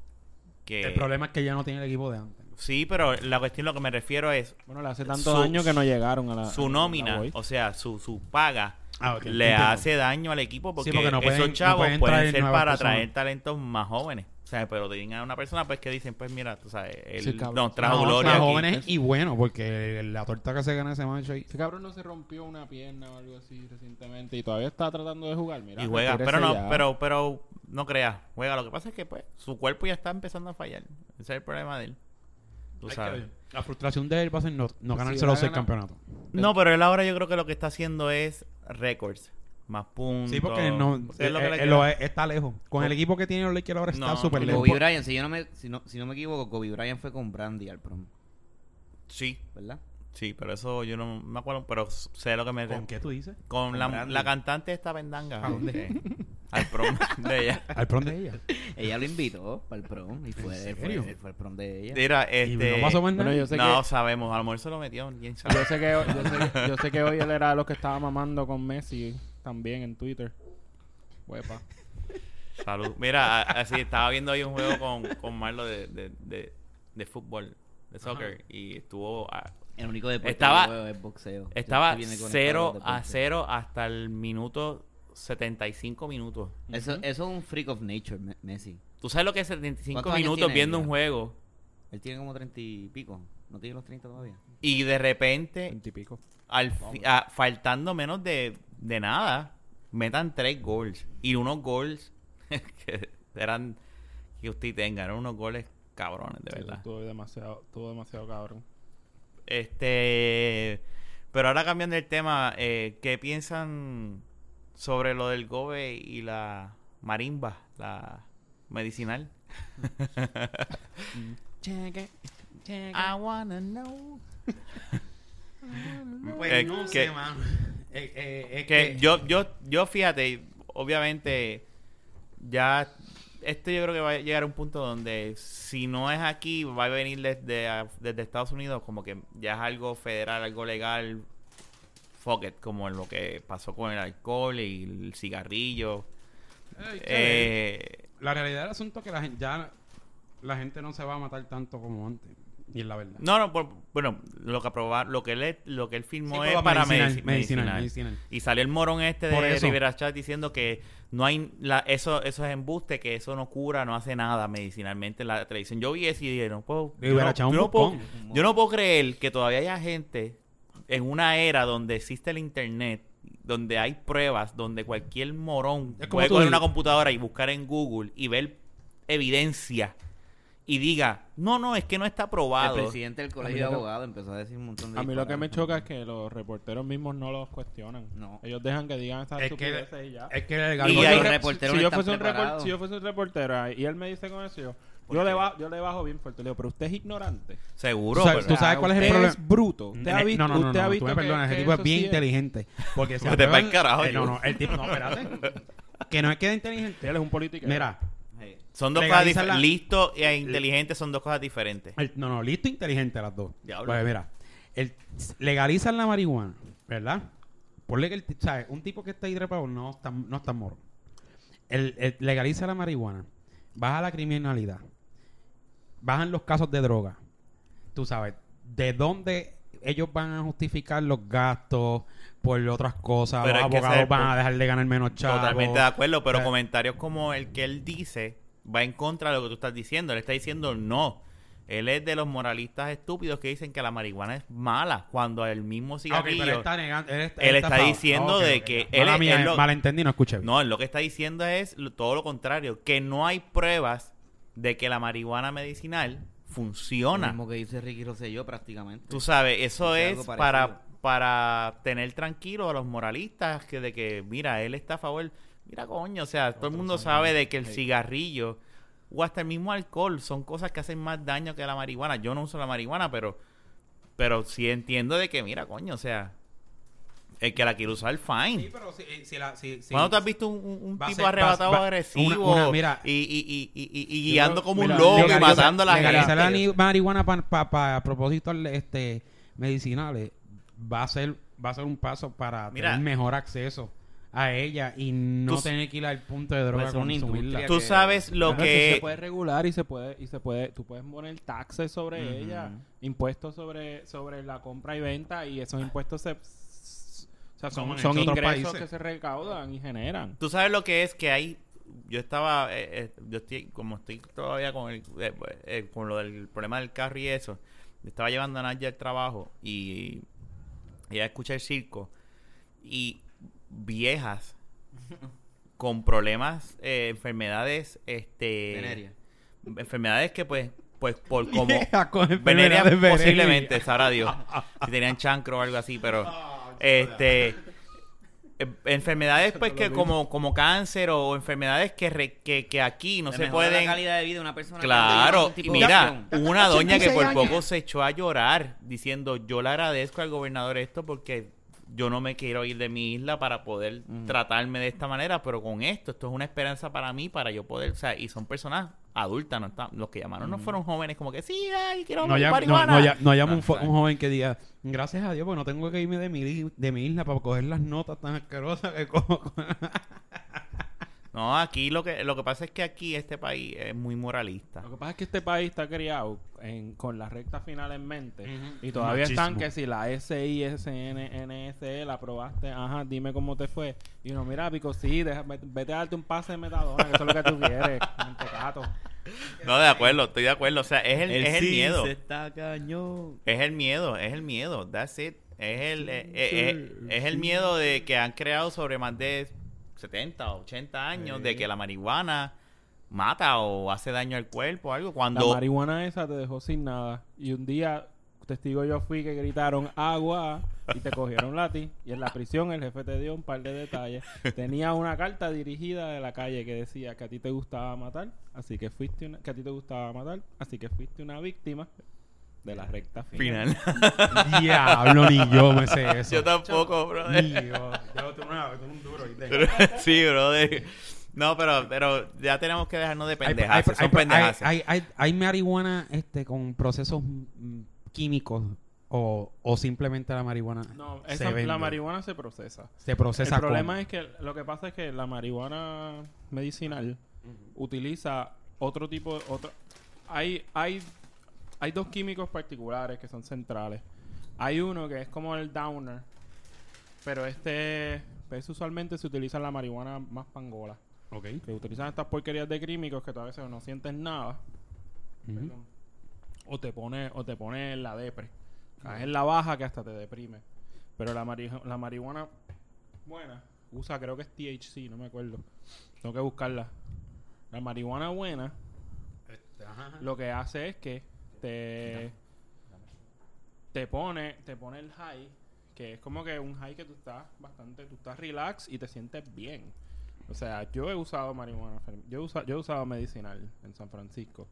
que... El problema es que ya no tiene el equipo de antes. Sí, pero la cuestión, lo que me refiero es Bueno, le hace tantos Su- años que no llegaron a la. su nómina, o sea, su, su paga, Ah, le entiendo. hace daño al equipo porque, Sí, porque no pueden- esos no chavos pueden ser para personas. traer talentos más jóvenes. O sea, pero tienen a una persona pues que dicen, pues mira, tú sabes, él Sí, nos trajo No, gloria aquí. jóvenes y bueno, porque la torta que se gana ese macho ahí. Ese cabrón no se rompió una pierna o algo así recientemente y todavía está tratando de jugar. Mira, y juega, pero no, ya. pero, pero no creas, juega. Lo que pasa es que pues su cuerpo ya está empezando a fallar. Ese es el problema de él. Tú Hay que sabes. ver. La frustración de él va a ser no, no ganarse los seis campeonatos. No, pero él ahora yo creo que lo que está haciendo es récords, más puntos. Sí, porque no, Eso es lo que eh, le eh, lo está lejos. Con el equipo que tiene los Lakers ahora está No, súper lejos. Kobe Bryant, si yo no me, si no, si no me equivoco, Kobe Bryant fue con Brandy al prom, Sí, ¿verdad? sí, pero eso yo no me acuerdo, pero sé lo que me... ¿Con qué tú dices? Con la, Brandy. la cantante esta vendanga. ¿A dónde? Al prom de ella. Al prom de ella. Ella lo invitó para el prom y fue, serio? fue, fue el prom de ella. Mira, Y este... no. Bueno, yo sé no que sabemos, a lo mejor se lo metió, quién sabe. yo sé que yo sé, yo sé que hoy él era de los que estaba mamando con Messi también en Twitter. Huepa. Salud. Mira, así estaba viendo hoy un juego con, con Marlo de, de, de, de fútbol, de soccer, y estuvo... a- El único deporte Estaba- que veo es boxeo. Estaba estoy bien conectado 0 los a deportes. 0 hasta el minuto 75 minutos. Eso, eso es un freak of nature, Me- Messi. ¿Tú sabes lo que es 75 ¿Cuántos años minutos tiene viendo ella? un juego? Él tiene como treinta y pico. No tiene los 30 todavía. Y de repente, Veintipico. al fi- a- faltando menos de, de nada, metan tres goals. Y unos goals que eran que usted tenga, eran unos goles cabrones, de Sí, verdad. Estuvo demasiado, estuvo demasiado cabrón. Este, pero ahora cambiando el tema, eh, ¿qué piensan sobre lo del gobe y la marimba, la medicinal? I wanna know. Pues Eh, no que- sé, man. Eh, eh, es que que yo, yo, yo fíjate, obviamente, ya esto yo creo que va a llegar a un punto donde si no es aquí, va a venir desde, a- desde Estados Unidos, como que ya es algo federal, algo legal, fuck it, como lo que pasó con el alcohol y el cigarrillo. Eh, La realidad del asunto es que la gente, ya la gente no se va a matar tanto como antes. Y es la verdad. no, no, por- bueno, lo que aprobar, lo que él, lo que él firmó Sí, es para medicinal, medici- medicinal, medicinal. medicinal. Y salió el morón este de. Rivera Chat diciendo que no hay la, eso, eso es embuste, que eso no cura, no hace nada medicinalmente en la televisión. Yo vi eso y dije, no puedo, yo no, yo no puedo, bocón. yo no puedo creer que todavía haya gente en una era donde existe el internet, donde hay pruebas, donde cualquier morón puede coger una computadora y buscar en Google y ver evidencia y diga, no, no, es que no está El aprobado. presidente del colegio de que- abogados empezó a decir un montón de A mí lo que me choca es que los reporteros mismos no los cuestionan. No. Ellos dejan que digan estas Es que- estupideces y ya. Es que el Y Si yo hay fuera- reporteros si, no yo están fuese un si yo fuese un reportero y él me dice con eso, yo, ¿Por yo, le, qué? ba- yo le bajo bien fuerte. Le digo, pero usted es ignorante. Seguro, Tú sabes- pero- tú sabes cuál es el usted problema? es bruto. Usted ha visto, no, no, no, usted ha no, visto tú me que- perdonas, ese tipo es bien sí inteligente. Porque se Vete aprueban- pa'l carajo, eh, No, no, el tipo, no, espérate. que no es que es inteligente. Él es un político. Mira, son dos cosas diferentes. la- Listo e inteligente son dos cosas diferentes. el- no, no, listo e inteligente las dos. Diablo. Pues mira, el, legalizan la marihuana, ¿verdad? Ponle que el, ¿sabes? Un tipo que está ahí trepado no está, no está moro. El, el- legaliza la marihuana, baja la criminalidad, bajan los casos de droga. Tú sabes, ¿de dónde ellos van a justificar los gastos por otras cosas? Pero los abogados van a dejar de ganar menos chavos. Totalmente de acuerdo, pero Eh. comentarios como el que él dice va en contra de lo que tú estás diciendo. Él está diciendo no. Él es de los moralistas estúpidos que dicen que la marihuana es mala cuando el mismo Ah, cigarrillo... está negando. Él está, Él diciendo Ok, de que él mía, él lo- malentendí, no escuché. No, lo que está diciendo es todo lo contrario, que no hay pruebas de que la marihuana medicinal Lo funciona. mismo que dice Ricky Rosselló prácticamente. Tú sabes, eso es para, para tener tranquilo a los moralistas que de que, mira, él está a favor. Mira, coño, o sea, todo el mundo sabe de que el cigarrillo o hasta el mismo alcohol son cosas que hacen más daño que la marihuana. Yo no uso la marihuana, pero pero sí entiendo de que, mira, coño, o sea, el que la quiere usar, fine. Sí, pero si, si la, si, si- ¿Cuándo te has visto un, un- tipo ser- arrebatado va- va- agresivo una- una- mira. y, y, y, y, y- y Yo guiando creo- como mira, un loco y matando a la la gente? ni- marihuana para propósitos este, medicinales va a ser va a ser un paso para Mira. tener mejor acceso a ella y no Tú- tener que ir al punto de droga una consumirla. Tú que- sabes lo Claro, que que... se puede regular y se puede y se puede tú puedes poner taxes sobre ella impuestos sobre sobre la compra y venta y esos impuestos se sea, son, son otros ingresos países. que se recaudan y generan Tú sabes lo que es que hay. Yo estaba. eh, eh, yo estoy. Como estoy todavía con, el, eh, eh, con lo del problema del carro y eso. yo Estaba llevando a Nadia al trabajo y. y Ella escucha el circo. Y viejas. con problemas. eh, enfermedades. Este. Veneria. Enfermedades que, pues. Pues por como. Vieja con Veneria enfermedades venéreas. posiblemente, sabrá Dios. Si tenían chancro o algo así, pero. Este. eh, Enfermedades pues que como, como cáncer o enfermedades que, re- que, que aquí no Le se pueden... la calidad de vida de una persona. Claro, y mira, una doña que por 86 años. poco se echó a llorar diciendo, yo le agradezco al gobernador esto porque yo no me quiero ir de mi isla para poder tratarme de esta manera, pero con esto, esto es una esperanza para mí, para yo poder, o sea, y son personas adultas, no están, los que llamaron no fueron jóvenes como que, sí, ay, quiero No, ya, no, marihuana". no, ya- no llama Ah, un, un joven que diga, gracias a Dios, porque no tengo que irme de mi, de mi isla para coger las notas tan asquerosas que cojo. No, aquí lo que lo que pasa es que aquí este país es muy moralista. Lo que pasa es que este país está criado en- con la recta final en mente y todavía Machismo. están que si la SISNNSE la aprobaste, ajá, dime cómo te fue. Y uno, mira, Pico, sí, deja- vete, vete a darte un pase de metadona, que eso es lo que tú quieres, mentecato. No, de acuerdo, estoy de acuerdo. O sea, es el, es el miedo. está cañón. Es el miedo, es el miedo. That's it. Es el, eh, eh, eh, es el miedo de que han creado sobre más de 70 o 80 años de que la marihuana mata o hace daño al cuerpo o algo. La Cuando marihuana esa te dejó sin nada. Y un día, testigo yo fui que gritaron agua y te cogieron la ti. Y en la prisión el jefe te dio un par de detalles. Tenía una carta dirigida de la calle que decía que a ti te gustaba matar, así que fuiste una, que a ti te gustaba matar, así que fuiste una víctima de la recta final. final. Diablo, ni yo me sé eso. Yo tampoco, Ni brother. yo. Yo tengo una- tengo un duro. ¿viste? sí, brother. No, pero, pero ya tenemos que dejarnos de pendejas. hay- Son hay- pendejas. hay- hay- hay marihuana este, con procesos mm, químicos o, o simplemente la marihuana No, se esa- vende? la marihuana se procesa. se procesa el problema con- es que lo que pasa es que la marihuana medicinal utiliza otro tipo de otro hay hay hay dos químicos particulares que son centrales. Hay uno que es como el downer, pero este pues usualmente se utiliza en la marihuana más pangola, Ok. que utilizan estas porquerías de químicos que tú a veces no sientes nada Ujú. perdón, o te pone o te pone en la depre. Caes en la baja que hasta te deprime. Pero la, mari- la marihuana buena usa, creo que es THC, no me acuerdo. Tengo que buscarla. La marihuana buena Este, lo que hace es que te te pone te pone el high que es como que un high que tú estás bastante tú estás relax y te sientes bien. O sea yo he usado marihuana yo he usado, yo he usado medicinal en San Francisco.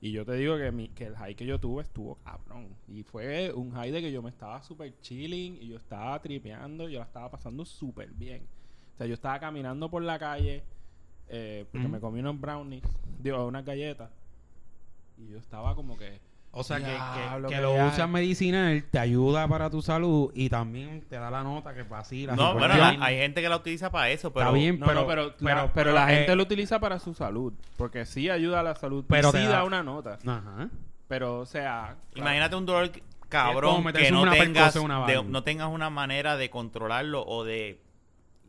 Y yo te digo que mi, que el high que yo tuve estuvo cabrón. Y fue un high de que yo me estaba súper chilling y yo estaba tripeando yo la estaba pasando súper bien. O sea yo estaba caminando por la calle eh, porque me comí unos brownies digo unas galletas y yo estaba como que O sea, que, que- Diablo, que que lo ya- usas medicinal, te ayuda para tu salud y también te da la nota que vacila. No, bueno, la- hay gente que la utiliza para eso, pero... Está bien, No, pero, no, pero, la, pero, la eh, gente lo utiliza para su salud. Porque sí ayuda a la salud. Pero sí da- da una nota. Ajá. Pero, o sea... Imagínate un dolor cabrón que no una tengas, una de- no tengas una manera de controlarlo o de...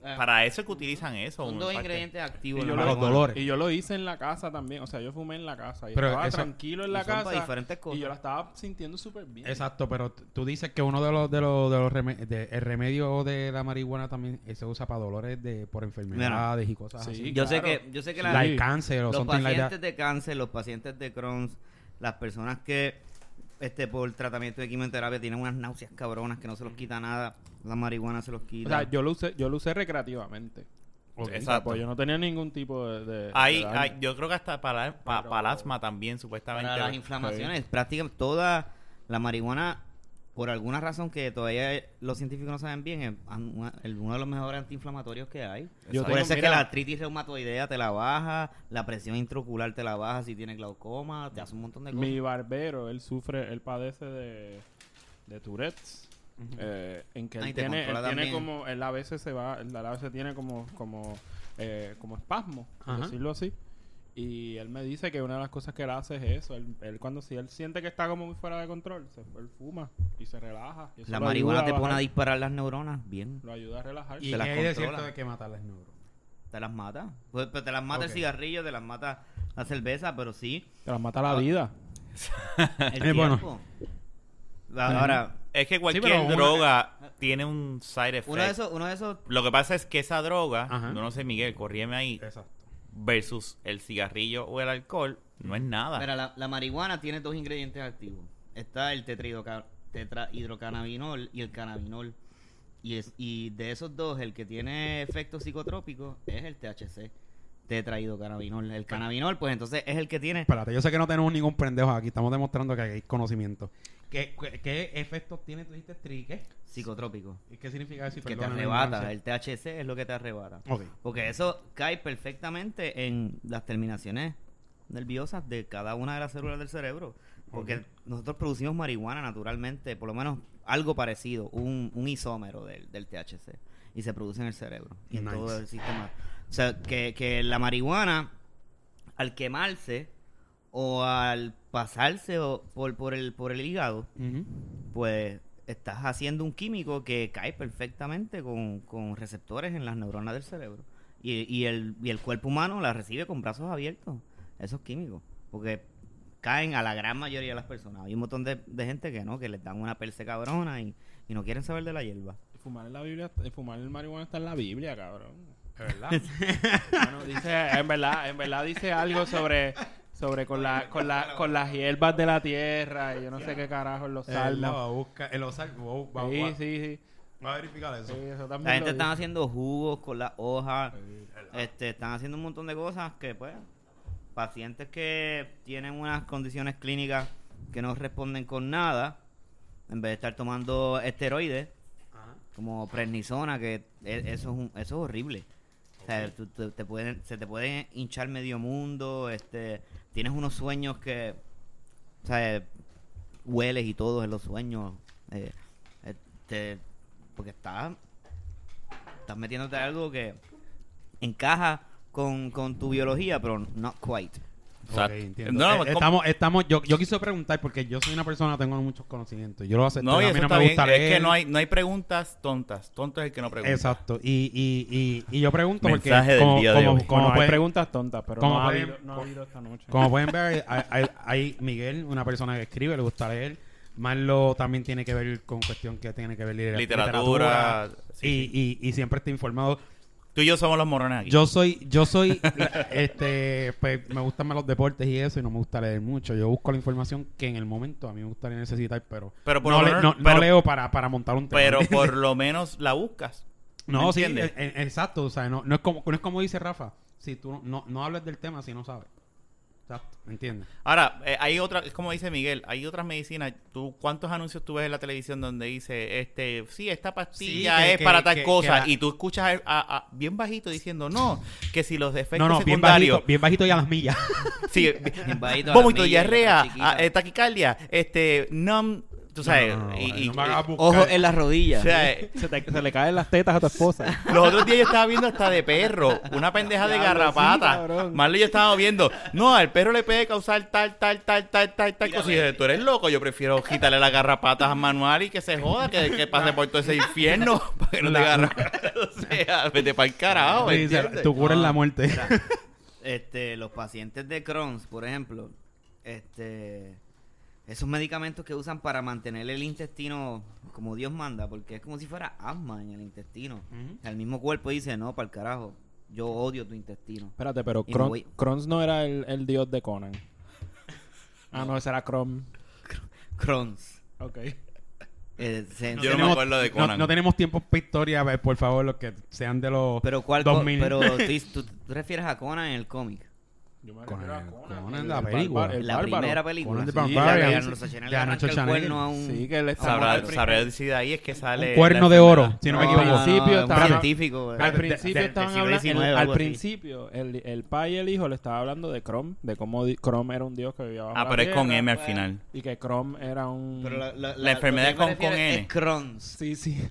Eh, Para eso es que utilizan eso. Son un dos ingredientes Y activos. en yo, lo, los dolores. y yo lo hice en la casa también. O sea, yo fumé en la casa. Y Pero estaba eso- tranquilo en la Y casa. diferentes cosas. Y yo la estaba sintiendo súper bien. Exacto, pero tú dices que uno de los de los, de los reme- de- el remedio de la marihuana también eh, se usa para dolores de por enfermedades y cosas Sí. así. Yo sé que, yo sé que la- cáncer o los like pacientes de cáncer, los pacientes de Crohn's, las personas que este por tratamiento de quimioterapia tienen unas náuseas cabronas que no se los quita nada, la marihuana se los O quita. sea, yo lo usé, yo lo usé recreativamente. O Exacto. pues yo no tenía ningún tipo de... de- Hay, de hay- yo creo que hasta para, pa- Pero- para el asma también, supuestamente. para las inflamaciones, prácticamente toda la marihuana, por alguna razón que todavía los científicos no saben bien, es uno de los mejores antiinflamatorios que hay. Yo por tengo- eso es que la artritis reumatoidea te la baja, la presión intraocular te la baja si tienes glaucoma, te hace un montón de cosas. Mi barbero, él sufre, él padece de, de Tourette's. eh, en que Ah, él tiene, él tiene como, él a veces se va, él a veces tiene como, como, eh, como espasmo, por decirlo así. Y él me dice que una de las cosas que él hace es eso. Él, él cuando si él siente que está como muy fuera de control, se, él fuma y se relaja. y la marihuana te a pone a disparar las neuronas, bien. Lo ayuda a relajar. ¿Y te las hay de controla. cierto de que matar las neuronas? Te las mata. Pues, pues te las mata Ok. el cigarrillo, te las mata la cerveza, pero sí. Te las mata la vida. El Eh, bueno. Ahora, Es que cualquier una- droga tiene un side effect. uno de esos, uno de esos Lo que pasa es que esa droga, Ajá. no, no sé, Miguel, corríeme ahí, Exacto. Versus el cigarrillo o el alcohol, no es nada. Mira, la, la marihuana tiene dos ingredientes activos. Está el tetrahidroca- tetrahidrocannabinol y el cannabinol. Y, es, y de esos dos, el que tiene efectos psicotrópicos es el THC, tetrahidrocannabinol. El cannabinol, pues entonces es el que tiene Espérate, yo sé que no tenemos ningún pendejo aquí. Estamos demostrando que hay conocimiento. ¿Qué, qué, qué efectos tiene, tú dijiste, tri? ¿Qué? psicotrópico. ¿Y ¿Qué significa decir? Que te arrebata. El THC es lo que te arrebata. Ok. Porque eso cae perfectamente en las terminaciones nerviosas de cada una de las células del cerebro. Porque nosotros producimos marihuana naturalmente, por lo menos algo parecido, un, un isómero del, del THC. Y se produce en el cerebro y en todo el sistema. O sea, que, que la marihuana, al quemarse o al pasarse o por, por, el, por el hígado, pues estás haciendo un químico que cae perfectamente con, con receptores en las neuronas del cerebro. Y, y, el, y el cuerpo humano la recibe con brazos abiertos, esos químicos. Porque caen a la gran mayoría de las personas. Hay un montón de, de gente que no, que les dan una perse cabrona y, y no quieren saber de la hierba. Fumar en la Biblia, fumar el marihuana está en la Biblia, cabrón. ¿Es verdad? Bueno, dice, en verdad, en verdad dice algo sobre sobre con la con la con las hierbas de la tierra y yo no sé qué carajo en los Él la va salmos. a buscar. Va, Sí, sí, sí. va a verificar eso. Sí, eso La gente dice. haciendo jugos con las hojas, este, están haciendo un montón de cosas que, pues, pacientes que tienen unas condiciones clínicas que no responden con nada, en vez de estar tomando esteroides, Ajá. como prednisona, que e- eso es, un- eso es horrible. O sea, tú- tú- te pueden, se te puede hinchar medio mundo, este, tienes unos sueños que, o sea, hueles y todo en los sueños, eh, este, porque estás, estás metiéndote algo que encaja con, con tu biología, pero not quite. Exacto. Ok, entiendo. No, Eh, estamos, estamos, yo, yo quise preguntar porque yo soy una persona, tengo muchos conocimientos. Yo lo acepto. No, y a eso mí no me gusta Es leer. que no hay, no hay preguntas tontas. Tonto es el que no pregunta. Exacto. Y, y, y, y yo pregunto porque Mensaje del como, día de como- hoy. como Bueno, hay pueden- preguntas tontas, pero como no ha, pueden- habido, no ha habido esta noche. como pueden ver, hay, hay- hay Miguel, una persona que escribe, le gusta leer. Marlo también tiene que ver con cuestión que tiene que ver litera- Literatura, literatura, sí, y, y, y siempre está informado. Tú y yo somos los morones aquí. Yo soy, yo soy, este, pues me gustan más los deportes y eso, y no me gusta leer mucho. Yo busco la información que en el momento a mí me gustaría necesitar, pero, Pero por no, lo le- leo para, para montar un tema. pero por lo menos la buscas. no, ¿me sí, entiendes? eh, eh, exacto, o sea, no, no es como, no es como dice Rafa, si tú no, no hables del tema si no sabes. Exacto, ¿me entiendes? Ahora, eh, hay otra, es como dice Miguel, hay otras medicinas. ¿Tú cuántos anuncios tú ves en la televisión donde dice, este, sí, esta pastilla Sí, que- es que- para tal que- cosa? que la- Y tú escuchas a- a- a- bien bajito diciendo, no, que si los efectos No, no, bien secundarios, bajito, bien bajito y a las millas. sí, Bien bajito vómito, diarrea, eh, taquicardia, este, numb, tú sabes, No, no, no, y, y- no me hagas buscar. Ojo en las rodillas. o sea, eh, Se, te- se le caen las tetas a tu esposa. Los otros días yo estaba viendo hasta de perro, una pendeja de sí, garrapata. cabrón. Marley yo estábamos viendo, no, al perro le puede causar tal, tal, tal, tal, tal, tal cosa. Y yo, tú eres loco, yo prefiero quitarle las garrapatas a Manuel y que se joda, que, que pase por todo ese infierno para que no te agarre. o sea, vete para el carajo, ¿me Sí, tú cubres No, la muerte. mira, este, los pacientes de Crohn's, por ejemplo, este, esos medicamentos que usan para mantener el intestino como Dios manda, porque es como si fuera asma en el intestino. O sea, el mismo cuerpo dice, no, para el carajo, yo odio tu intestino. Espérate, pero voy- Krons no era el, el dios de Conan. Ah, no, ese era Crom. Crohn's. Ok. Eh, se- Yo no me acuerdo de Conan. No, tenemos tiempo para historia, a ver, por favor, los que sean de los pero cuál co- 2000. pero tú, tú- tú refieres a Conan en el cómic. Yo me refiero a Conan. El- la el película. el la primera película. Conan sí, el. Sí, que él está sabrá decir de ahí es que sale. Un cuerno de oro, si no me equivoco. al principio estaba- científico. Al eh. principio estaban hablando, al principio el, el padre y el hijo le estaba hablando de Crom, de cómo Crom era un dios que vivía bajo Ah, pero es con M al pues, final. y que Crom era un Pero la, enfermedad me con- con N. Es Crohn's. Sí, sí.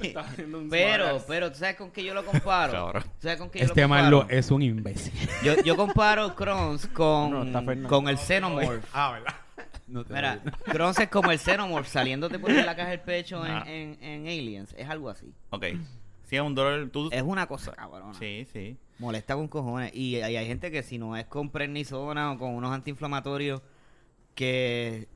Estaba haciendo un Pero, suárez. pero, ¿tú sabes con qué yo lo comparo? Cabrón. ¿Tú sabes con qué yo Este lo Marlo comparo? es un imbécil. Yo, yo comparo Crohn's con, No, con el Xenomorph. Ah, ¿verdad? No Mira. Crohn's es como el Xenomorph saliéndote por la caja del pecho en, Ah. en, en Aliens. Es algo así. Ok. Sí, es un dolor. Tú... Es una cosa cabrona. Sí, sí. Molesta con cojones. Y hay, hay gente que si no es con prednisona o con unos antiinflamatorios que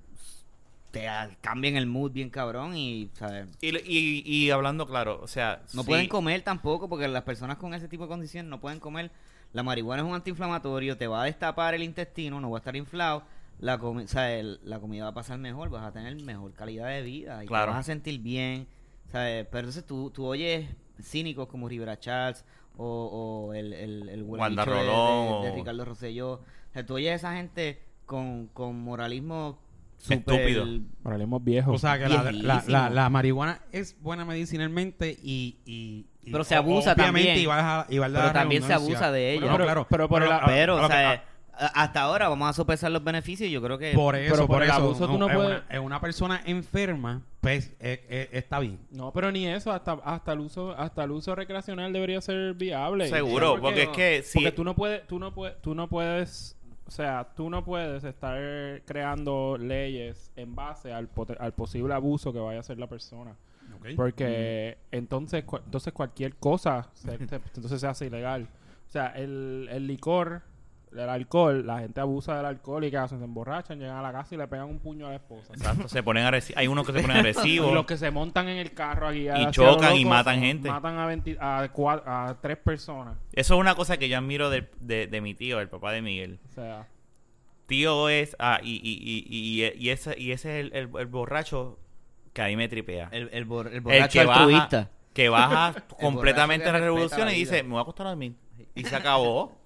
te cambian el mood bien cabrón y, ¿sabes? Y, y, y hablando claro, o sea. No sí, pueden comer tampoco porque las personas con ese tipo de condición no pueden comer. La marihuana es un antiinflamatorio, te va a destapar el intestino, no va a estar inflado. La, comi- o sea, el- la comida va a pasar mejor, vas a tener mejor calidad de vida y Claro. te vas a sentir bien. ¿sabes? Pero entonces tú, tú oyes cínicos como Rivera Charles o, o el, el, el Wanda de- Rolón, de, Ricardo Rosselló. O sea, tú oyes a esa gente con, con moralismo súper Estúpido. Moralismo viejo. O sea, que la, la, la, la marihuana es buena medicinalmente y... y, y- Pero se abusa obviamente, también. Y va a, Pero también se abusa de ella. Bueno, Pero- claro. pero por Pero, o sea, a- hasta ahora vamos a sopesar los beneficios. Yo creo que. por eso, pero por, por el eso, abuso tú no es puedes- una, es una persona enferma, pues eh, eh, está bien. No, pero ni eso, hasta, hasta el uso, hasta el uso recreacional debería ser viable. Seguro, porque es que si- porque tú no puedes, tú no puedes, tú no puedes, sea, tú no puedes estar creando leyes en base al, al posible abuso que vaya a hacer la persona. Porque entonces, cu- entonces cualquier cosa se- se- entonces se hace ilegal. O sea, el, el licor, el alcohol, la gente abusa del alcohol y que hacen, se emborrachan, llegan a la casa y le pegan un puño a la esposa. Exacto, se ponen agresi- Hay unos que se ponen agresivos. Y los que se montan en el carro a guiar Y chocan y matan gente. Matan a, 20 a, tres personas. Eso es una cosa que yo admiro de, de, de mi tío, el papá de Miguel. O sea, Tío es. Ah, y, y, y, y, y ese, y ese es el, el- el borracho que a mí me tripea. El, el, bor- el El borracho que baja, altruista. que baja completamente que en la revolución la y dice: Me voy a acostar a dormir. Y se acabó.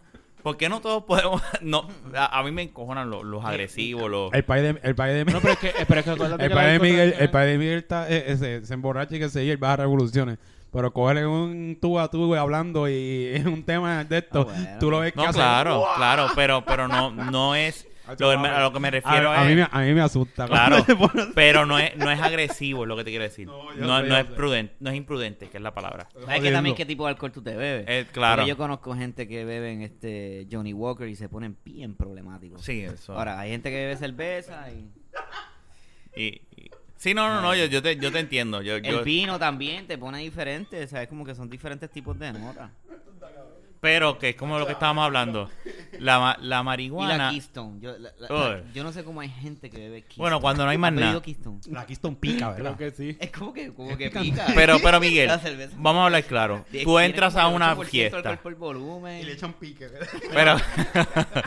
¿Por qué no todos podemos.? no a, a mí me encojonan los, los agresivos, los. El padre de, el padre de, no, pero es que, eh, pero es que acuérdate el padre de Miguel, el padre de Miguel está, eh, eh, se, se emborracha y que se y él baja revoluciones. Pero cogerle un tú a tú hablando y es un tema de esto. Ah, bueno. Tú lo ves que No, hace- claro, claro, pero, pero no, no es. Lo, a lo que me refiero a, a es. mí me, a mí me asusta. Claro, pero no es, no es agresivo, es lo que te quiero decir. No, No, es sé. prudente, no es imprudente, que es la palabra. ¿Sabes que también qué tipo de alcohol tú te bebes? Eh, claro. Porque yo conozco gente que beben este Johnny Walker y se ponen bien problemáticos. Sí, eso. Ahora, hay gente que bebe cerveza y... Y, y- sí, no, no, no, yo, yo, te, yo te entiendo. Yo, yo- El vino también te pone diferente, ¿sabes? Como que son diferentes tipos de notas. Pero que es como lo que estábamos hablando. la, ma- la Y la marihuana. Keystone. Yo, la- la- yo no sé cómo hay gente que bebe Keystone. Bueno, cuando no hay más ¿Has bebido nada. Keystone? La Keystone pica, ¿verdad? Creo que sí. Es como que, como que pica. Pero, pero Miguel, vamos a hablar claro. Tú entras a una 8% fiesta. por volumen. Y le echan pique, ¿verdad? Pero,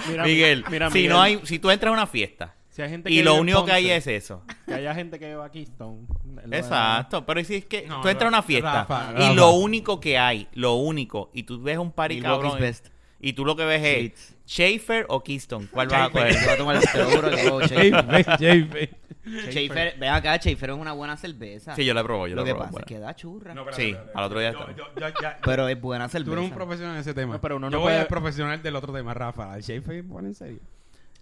Mira, Miguel, mira, si Miguel. no hay, si tú entras a una fiesta Si hay gente y que lo vive en único que hay Ponce, es eso. Que haya gente que beba Keystone. lo Exacto, pero si es que No, tú entras a una fiesta Rafa, y Rafa. lo único que hay, lo único, y tú ves un party cabrón best. y tú lo que ves es. Schaefer o Keystone, ¿cuál vas a Schaefer. Yo voy coger? a tomar el seguro que luego Schaefer. JB. Schaefer, ve acá, Schaefer es una buena cerveza. Sí, yo la probó, yo Lo la que probé. pasa es bueno. que da churra. Sí, al otro día Yo- está. yo- yo- ya- Pero es buena Tú cerveza. eres un profesional en ese tema. No, pero uno yo no voy puede- al profesional del otro tema, Rafa. ¿El Schaefer pone en serio?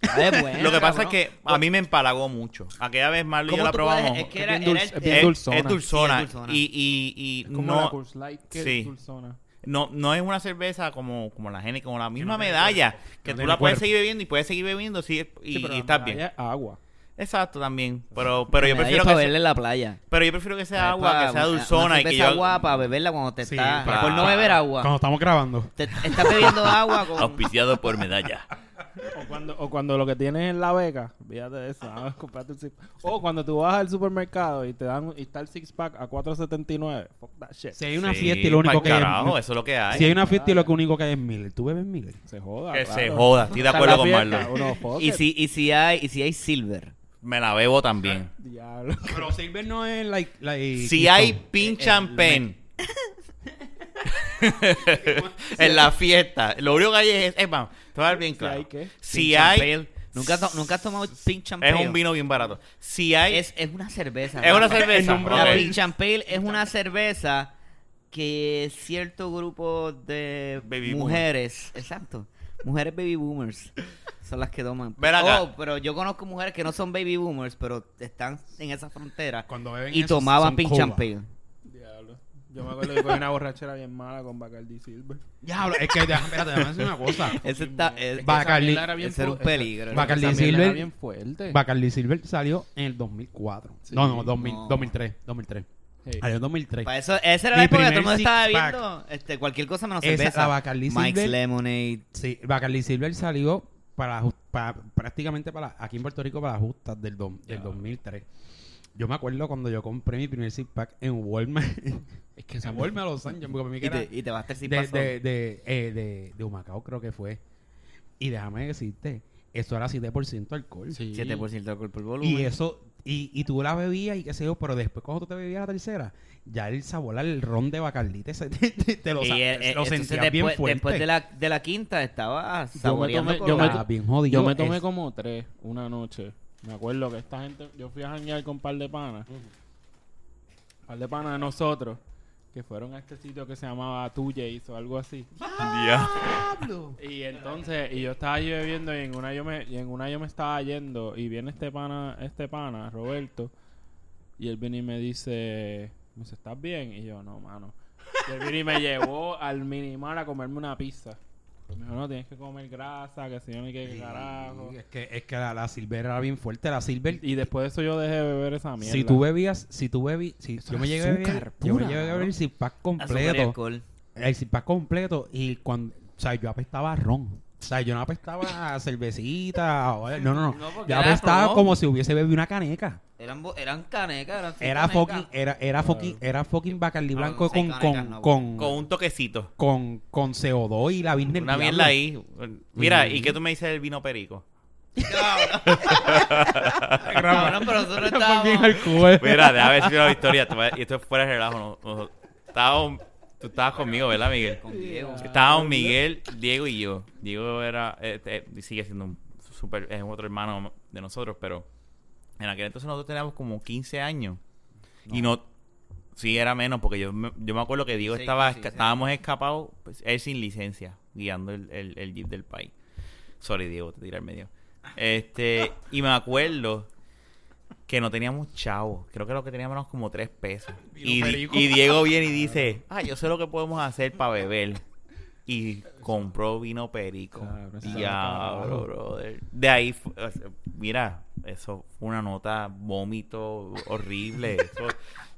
Ah, es buena, Lo que pasa es que a mí me empalagó mucho. Aquella vez Marley y yo ¿Cómo la puedes- probamos. Es que Es era, el- es bien Es, dulzona. es dulzona. Sí, es dulzona. Y, y, y Es como la no, Coors Light que Sí. es dulzona. no, no es una cerveza como, como la Gene, como la misma medalla. Que no tú la puedes cuerpo. seguir bebiendo y puedes seguir bebiendo sí, y, Sí, pero y la estás bien. agua. Exacto, también. Pero, pero yo prefiero para que beberla en la playa. pero yo prefiero que sea Es agua, que sea dulzona una y que yo... agua para beberla cuando te Sí, está... claro. Por no beber agua. Cuando estamos grabando. Te, estás bebiendo agua con... Auspiciado por medalla. O cuando, o cuando lo que tienes es la beca, fíjate de eso, ah, comprate un six- O cuando tú vas al supermercado y te dan y está el six pack a 4.79, fuck that shit. Si hay una Sí, fiesta y lo único pa'l que carajo, hay... eso es lo que hay. Si hay una fiesta y lo único que hay es Miller. ¿Tú bebes Miller? Se joda. Que claro. se joda, estoy de acuerdo la con fiesta, Marlon. uno, fuck Y it. si, y si hay, y si hay silver. Me la bebo también. Diablo. Pero Silver no es like... like Si Keystone. hay pin champagne en la fiesta, lo único que hay es... Es más, te voy a dar bien Si claro. hay qué? Si hay... ¿Nunca, to- ¿Nunca has tomado Pink Champagne? Es un vino bien barato. Si hay... Es, es una cerveza. Es una cerveza, La. Pink Champagne es una cerveza que cierto grupo de Baby mujeres, exacto, mujeres baby boomers son las que toman. Oh, pero yo conozco mujeres que no son baby boomers, pero están en esa frontera Cuando beben y eso, tomaban Pink Cuba. Champagne. Yo me acuerdo que cogí una borrachera bien mala con Bacardi Silver. Diablo, es que... déjame- Espérate, déjame decir una cosa. Ese está es- Bacardi- Esa era bien ese era un peligro. Bacardi esa mierda Silver- era bien fuerte. Bacardi Silver salió en el 2004. Sí. no, no, 2000, No. 2003. 2003. Sí. Salió en 2003. Para eso, esa era Mi la época que todo el primer mundo estaba six-pack. bebiendo este, cualquier cosa menos Esa, cerveza. la Bacardi Mike's Silver. Lemonade. Sí, Bacardi Silver salió para, para- prácticamente para aquí en Puerto Rico para las justas del, do- del 2003. Yo me acuerdo cuando yo compré mi primer six pack en Walmart. es que en Walmart a Los Ángeles, porque a mí que Y te, y te vas a estar sin de, de, de, eh, de, de Humacao creo que fue. Y déjame decirte, eso era 7% alcohol. Sí. 7% de alcohol por volumen. Y eso, y, y tú la bebías y qué sé yo, pero después cuando tú te bebías la tercera, ya el sabor al ron de Bacardi te, te, te- te lo, Y, sa- eh, eh, lo entonces sentías bien después, fuerte. después de la, de la quinta estaba saboreando tomé- yo me la- to- Ah, bien jodido. Yo me tomé Es- como tres una noche. Me acuerdo que esta gente, yo fui a janguear con un par de panas. Un par de panas de nosotros que fueron a este sitio que se llamaba Two Jays o algo así. Ya. Y entonces, y yo estaba allí bebiendo y en una yo me, y en una yo me estaba yendo y viene este pana, este pana, Roberto, y él viene y me dice, me dice, ¿estás bien? Y yo, no, mano. Y él viene y me llevó al minimar a comerme una pizza. Pues me dijo, no, tienes que comer grasa, que si no, ni qué carajo. Es que, es que la, la Silver era bien fuerte. La Silver, Y después de eso yo dejé de beber esa mierda. si tú bebías, si tú bebías, si yo me llegué a beber, yo me llegué a beber ¿no? el y completo. El six pack completo y cuando, o sea, yo apestaba a ron. O sea, yo no apestaba a cervecita. o- no, no, no. No, porque yo era apestaba ron. como si hubiese bebido una caneca. Eran, bo- eran canecas, eran Era canecas. fucking, era, era fucking, era fucking Bacardi No, blanco con, canecas, con, no, con, Con un toquecito. con, con CO2 y la virgen del Una diablo. mierda ahí. Mira. ¿y qué tú me dices del vino perico? Cabrón, pero nosotros bien estábamos... alcohol. Mira, déjame ver si una historia. te voy a- Y esto es fuera de relajo. No, no- estábamos- tú estabas conmigo, ¿verdad, Miguel? Con Diego. Estábamos Miguel, Diego y yo. Diego era, eh, eh, sigue siendo un super, es otro hermano de nosotros, pero en aquel entonces nosotros teníamos como 15 años. Y no, sí era menos, porque yo me, yo me acuerdo que Diego Sí, estaba, sí, esca- sí. estábamos escapados, pues, él sin licencia, guiando el, el, el jeep del país. Sorry, Diego, te tiré al medio. Este, y me acuerdo que no teníamos chavos. Creo que lo que teníamos eran como tres pesos. Y, y Diego viene y dice, ah, yo sé lo que podemos hacer para beber. Y compró vino perico. Eso Diablo, brother. De ahí, mira, eso fue una nota vómito horrible. Eso,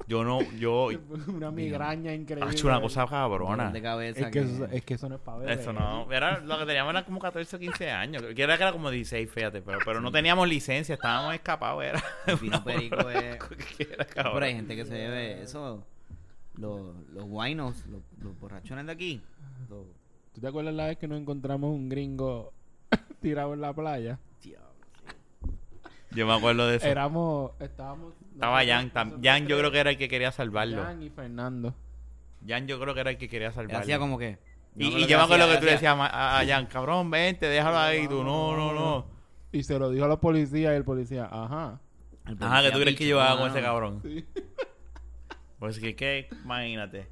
yo no, yo, Una migraña increíble. ha hecho una cosa cabrona. De cabeza. Es que, eso, es que eso no es para ver. Eso no, era, lo que teníamos era como 14 o 15 años. Que era que era como 16, fíjate, pero, pero no teníamos licencia, estábamos escapados, era. El vino perico es... Cabrón. Pero hay gente que se bebe eso. Los, los guainos, los, los borrachones de aquí. los- ¿Tú te acuerdas la vez que nos encontramos un gringo tirado en la playa? Yo me acuerdo de eso. Éramos, estábamos... Estaba Jan. tam- Jan yo creo que era el que quería salvarlo. Jan y Fernando. Jan yo creo que era el que quería salvarlo. hacía como que... Y, No, y lo yo me acuerdo que tú le decías a, a Jan, cabrón, vente, déjalo ahí. Y tú, no, no, no. Y se lo dijo a los policías y el policía, ajá. el Ajá, que tú crees que yo con ese cabrón. Sí. Pues que, que, imagínate.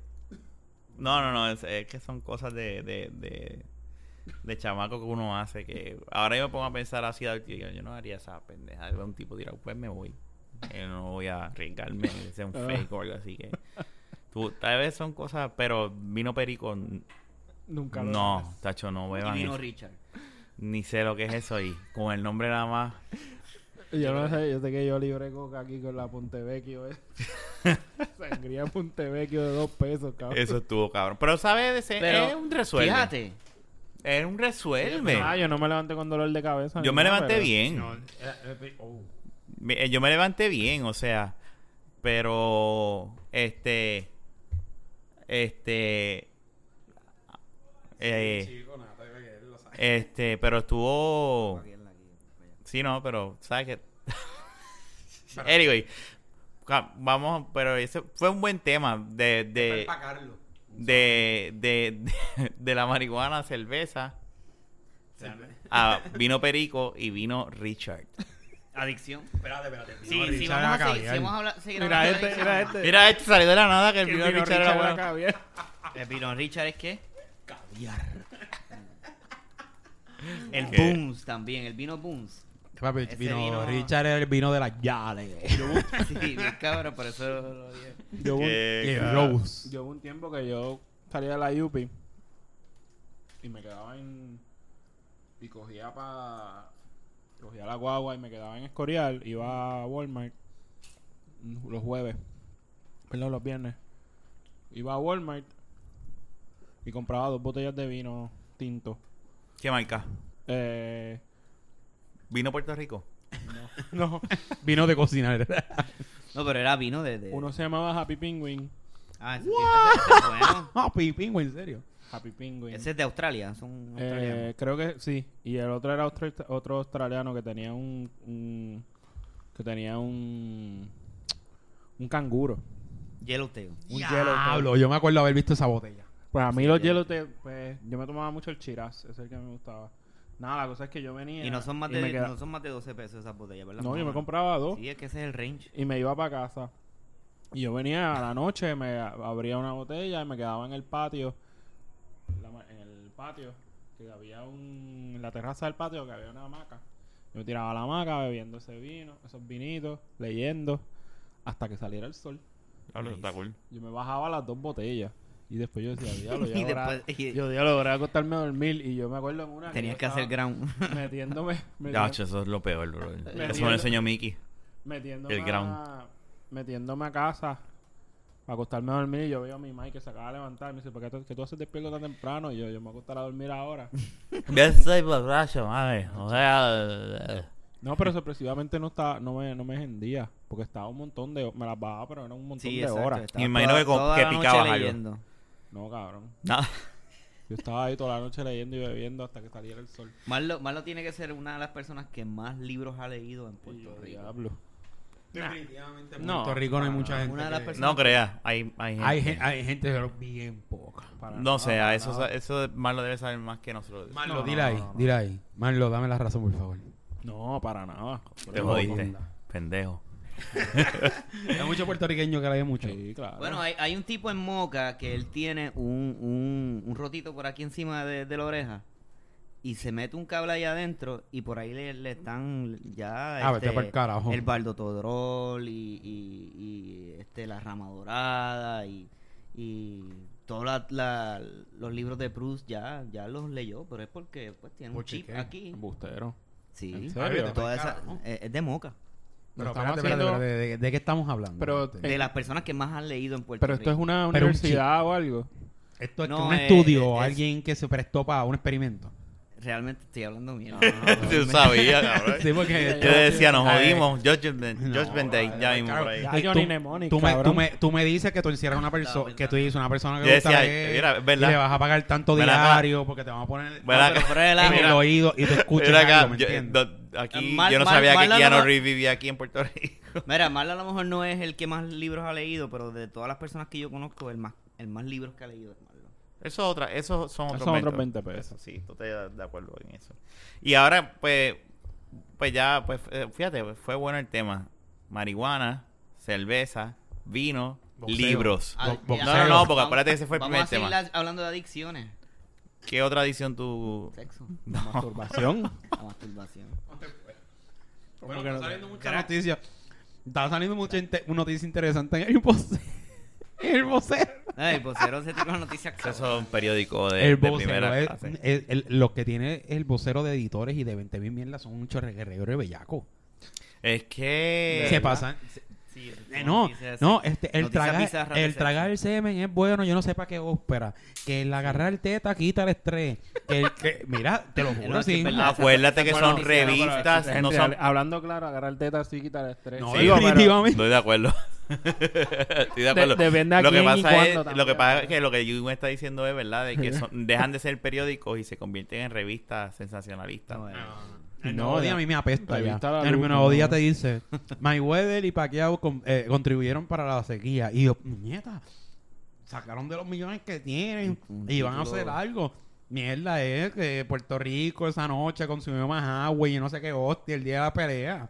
No, no, no, es, es que son cosas de, de, de, de chamaco que uno hace que... Ahora yo me pongo a pensar así, yo, yo no haría esa pendeja un tipo tirado, pues me voy. Yo no voy a arriesgarme de ser un Ah. fake o algo así que... Tú, tal vez son cosas, pero vino perico... Nunca lo No, tacho, no Y beban vino eso. Richard. Ni sé lo que es eso y con el nombre nada más... Yo no sé, yo sé que yo libré coca aquí con la Pontevecchio. Eh. Sangría Pontevecchio de dos pesos, cabrón. Eso estuvo cabrón. Pero, ¿sabes? Pero, es un resuelve. Fíjate. Es un resuelve. Ah, yo no me levanté con dolor de cabeza. Yo me nada, levanté pero- bien. No, eh, eh, oh. Eh, Yo me levanté bien, o sea, pero este, este, eh, este, pero estuvo, Aquí en la- aquí, allá. Sí, no, pero sabes que, anyway, vamos, pero ese fue un buen tema de, de, de, de, de, de la marihuana, cerveza, a vino perico y vino Richard. Adicción. Espérate, espérate. Sí, vamos a seguir, caviar. si vamos a hablar, seguir Mira hablando de este, mira este. Mira, este salió de la nada que el vino vino Richard era Richard era bueno. caviar. El vino Richard es qué? El ¿Qué? Booms también, el vino Booms. Papi, vino, vino- Richard era el vino de las Yales. Sí, cabrón, por eso lo dije. Yo hubo un- Qué Y ca- Rose. yo hubo un tiempo que yo salía de la UPI y me quedaba en... Y cogía para... Cogía la guagua y me quedaba en Escorial. Iba a Walmart los jueves. Perdón, los viernes. Iba a Walmart y compraba dos botellas de vino tinto. ¿Qué marca? Eh, ¿Vino Puerto Rico? no, Vino de cocinar. No, pero era vino de... de- uno se llamaba Happy Penguin. Ah, ese, ese- ese es bueno. Ah, pingüino, en serio. Happy Penguin. Ese es de Australia, son Eh, creo que sí. Y el otro era otro, otro australiano que tenía un, un- que tenía un un canguro. Yellowtail. Un Diablo, yo me acuerdo haber visto esa botella. Pues a mí Sí, los. Yellowtail, pues yo me tomaba mucho el Chiraz, ese es el que me gustaba. Nada, la cosa es que yo venía Y no son más de, no son más de 12 pesos esas botellas, ¿verdad? No, yo me compraba dos. Sí, es que ese es el range. y me iba para casa. Y yo venía a la noche, me abría una botella y me quedaba en el patio, en la ma- en el patio, que había un, en la terraza del patio que había una hamaca. Yo me tiraba a la hamaca bebiendo ese vino, esos vinitos, leyendo, hasta que saliera el sol. Hablo, está cool. Yo me bajaba las dos botellas. Y después yo decía, diablo, ya Y ahora- después- y- yo diablo, logré acostarme a dormir. Y yo me acuerdo en una Tenías yo que hacer ground. Metiéndome, metiéndome, eso es lo peor, bro. Eso me lo enseñó Mickey. metiéndome, el a, ground. metiéndome a casa para acostarme a dormir. Y yo veo a mi madre que se acaba de levantar. Y me dice, ¿por qué tú, que tú haces despierto tan temprano? Y yo, yo me acostaré a dormir ahora. Yo estoy borracho, mami. O sea... No, pero sorpresivamente no estaba, no me, no me hendía. Porque estaba un montón de me las bajaba, pero eran un montón Sí, de exacto. horas. Me imagino toda- que que picabas algo. leyendo. No, cabrón. Nada. Yo estaba ahí toda la noche leyendo y bebiendo hasta que saliera el sol. Marlo, Marlo tiene que ser una de las personas que más libros ha leído en Puerto Rico. diablo. Definitivamente. En No, Puerto Rico no hay mucha gente. Una de las que- personas- No creas. Hay, hay gente. Hay, gen- hay gente, pero bien poca. Para No nada, sé, para eso, nada. eso Marlo debe saber más que nosotros. Marlo, No, dile ahí, no, no. dile ahí. Marlo, dame la razón, por favor. No, para nada. Te jodiste. Pendejo. Hay muchos puertorriqueños que leen mucho. Sí, claro. Bueno, hay, hay un tipo en Moca que él tiene un, un, un rotito por aquí encima de, de la oreja y se mete un cable ahí adentro y por ahí le, le están ya Ah, vete pa'l carajo. el baldotodrol y, y, y este la rama dorada y, y todos la- la- los libros de Proust ya, ya los leyó, pero es porque pues tiene un ¿Por qué chip qué? aquí. Embustero. Sí, ¿En serio? toda esa, carajo. es, es de moca. Pero estamos espérate, espérate, haciendo- espérate, ¿de, de qué estamos hablando? Pero- De las personas que más han leído en Puerto Pero esto es Rico. una Pero un universidad o algo. Esto es No, un eh, estudio o es- alguien que se prestó para un experimento. Realmente estoy hablando mierda. Yo sabía, cabrón. Sí, porque Yo decía, nos jodimos. Judgment, No, Judgment Day, ya mismo por ahí. Tú- Johnny tú- Mnemonic, tú, me, tú, me, tú me dices que tú encierras una persona que tú dices una persona que Yo gusta decía, leer mira, es y le vas a pagar tanto diario porque te van a poner pero fuera de en el oído y tú escuchas algo, ¿me entiendes? Aquí, Mal- yo no mal- sabía mal que Keanu Reeves vivía aquí en Puerto Rico. Mira, Marla a lo mejor no es el que más libros ha leído, pero de todas las personas que yo conozco, el más, el más libros que ha leído es Marlon. Eso, otra, eso son otros, son otros 20 20 pesos. Eso sí, tú estás de acuerdo en eso. Y ahora, pues, pues ya, pues, eh, fíjate, pues, fue bueno el tema. Marihuana, cerveza, vino, Boxeo. libros. Bo- ya. boxeo. No, no, no, porque acuérdate que ese fue el Vamos primer a seguir tema. la- hablando de adicciones. ¿Qué otra edición tú...? Sexo. Masturbación. La masturbación. Bueno, que está no- saliendo mucha noticia. Está saliendo mucha inte- noticia interesante en el vocero. El vocero. El vocero se tira una noticia Eso es un periódico de, el de vocero primera es, clase. es- el- lo que tiene el vocero de editores y de 20 mil mierdas son muchos regueros bellaco. Es que... Se pasan. Sí, Eh, no, no, este, el tragar, el tragar el semen es bueno, yo no sé para qué ópera. Que el agarrar el teta quita el estrés. Que, el- que- mira, te lo juro, sí. verdad. Acuérdate que Bueno, son revistas, Gente, no son... Hablando claro, agarrar teta sí quita el estrés. No, Digo, pero- definitivamente. Estoy de acuerdo. Estoy de acuerdo. depende a lo que y pasa es, lo que pasa es que lo que Jun está diciendo es verdad, de que son- dejan de ser periódicos y se convierten en revistas sensacionalistas. No, eh, El No, nuevo día a mí me apesta ya. El Luz, nuevo no. día te dice, Mayweather y Pacquiao con- eh, contribuyeron para la sequía. Y yo, nieta, sacaron de los millones que tienen Un- y van a hacer algo. Mierda es que Puerto Rico esa noche consumió más agua y no sé qué hostia el día de la pelea.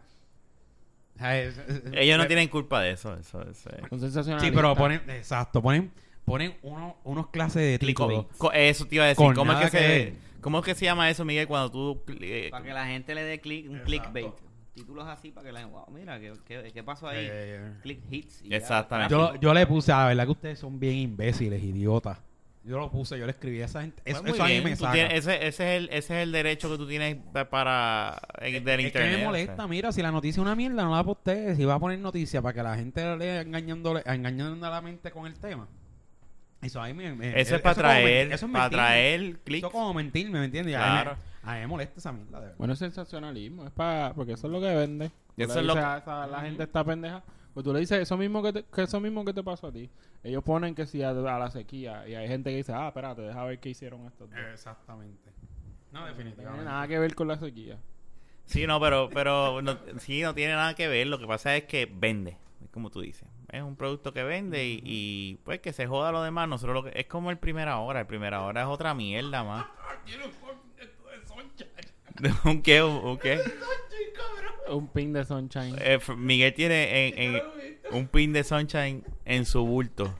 O sea, es- es- Ellos no es- tienen culpa de eso. eso, eso es- Son sensacionalistas. Sí, pero ponen, exacto, ponen, ponen uno- unos clases de títulos. Eso te iba a decir. ¿Cómo es, que que se. ¿Cómo es que se llama eso, Miguel, cuando tú... eh, Para que la gente le dé click, un clickbait. Títulos así para que la gente, wow, mira, ¿qué, qué, qué pasó ahí? Eh, Click hits. y ya. Exactamente. Yo, yo le puse, a verdad que ustedes son bien imbéciles, idiotas. Yo lo puse, yo le escribí a esa gente. Eso, pues muy eso a mí bien, me tú saca. tienes- ese, ese, es el, ese es el derecho que tú tienes pa- para... eh, del es internet. que me o molesta, sea. mira, si la noticia es una mierda, no la postees. Si va a poner noticia para que la gente la lea engañándole, engañando a la mente con el tema. Eso a mí me... me- Eso es para traer, eso es para traer clics. Eso como mentirme, ¿me entiendes? Claro. a mí me molesta esa mierda, de verdad. Bueno, es sensacionalismo. Es para... Porque eso es lo que vende. Tú Eso es lo que- a esa- la gente está pendeja. Pues tú le dices eso mismo que, te, que eso mismo que te pasó a ti. Ellos ponen que si a, a la sequía. Y hay gente que dice, ah, espérate, deja ver qué hicieron estos dos. Exactamente. No, No tiene definitivamente. nada que ver con la sequía. Sí, no, pero, pero no, sí, no tiene nada que ver. Lo que pasa es que vende, como tú dices. Es un producto que vende y, y, pues que se joda lo demás. Nosotros lo que, es como el primera hora. El primera hora es otra mierda más. ¿Un qué? ¿Un, un qué? Un pin de sunshine. Eh, Miguel tiene en, en- un pin de sunshine en su bulto.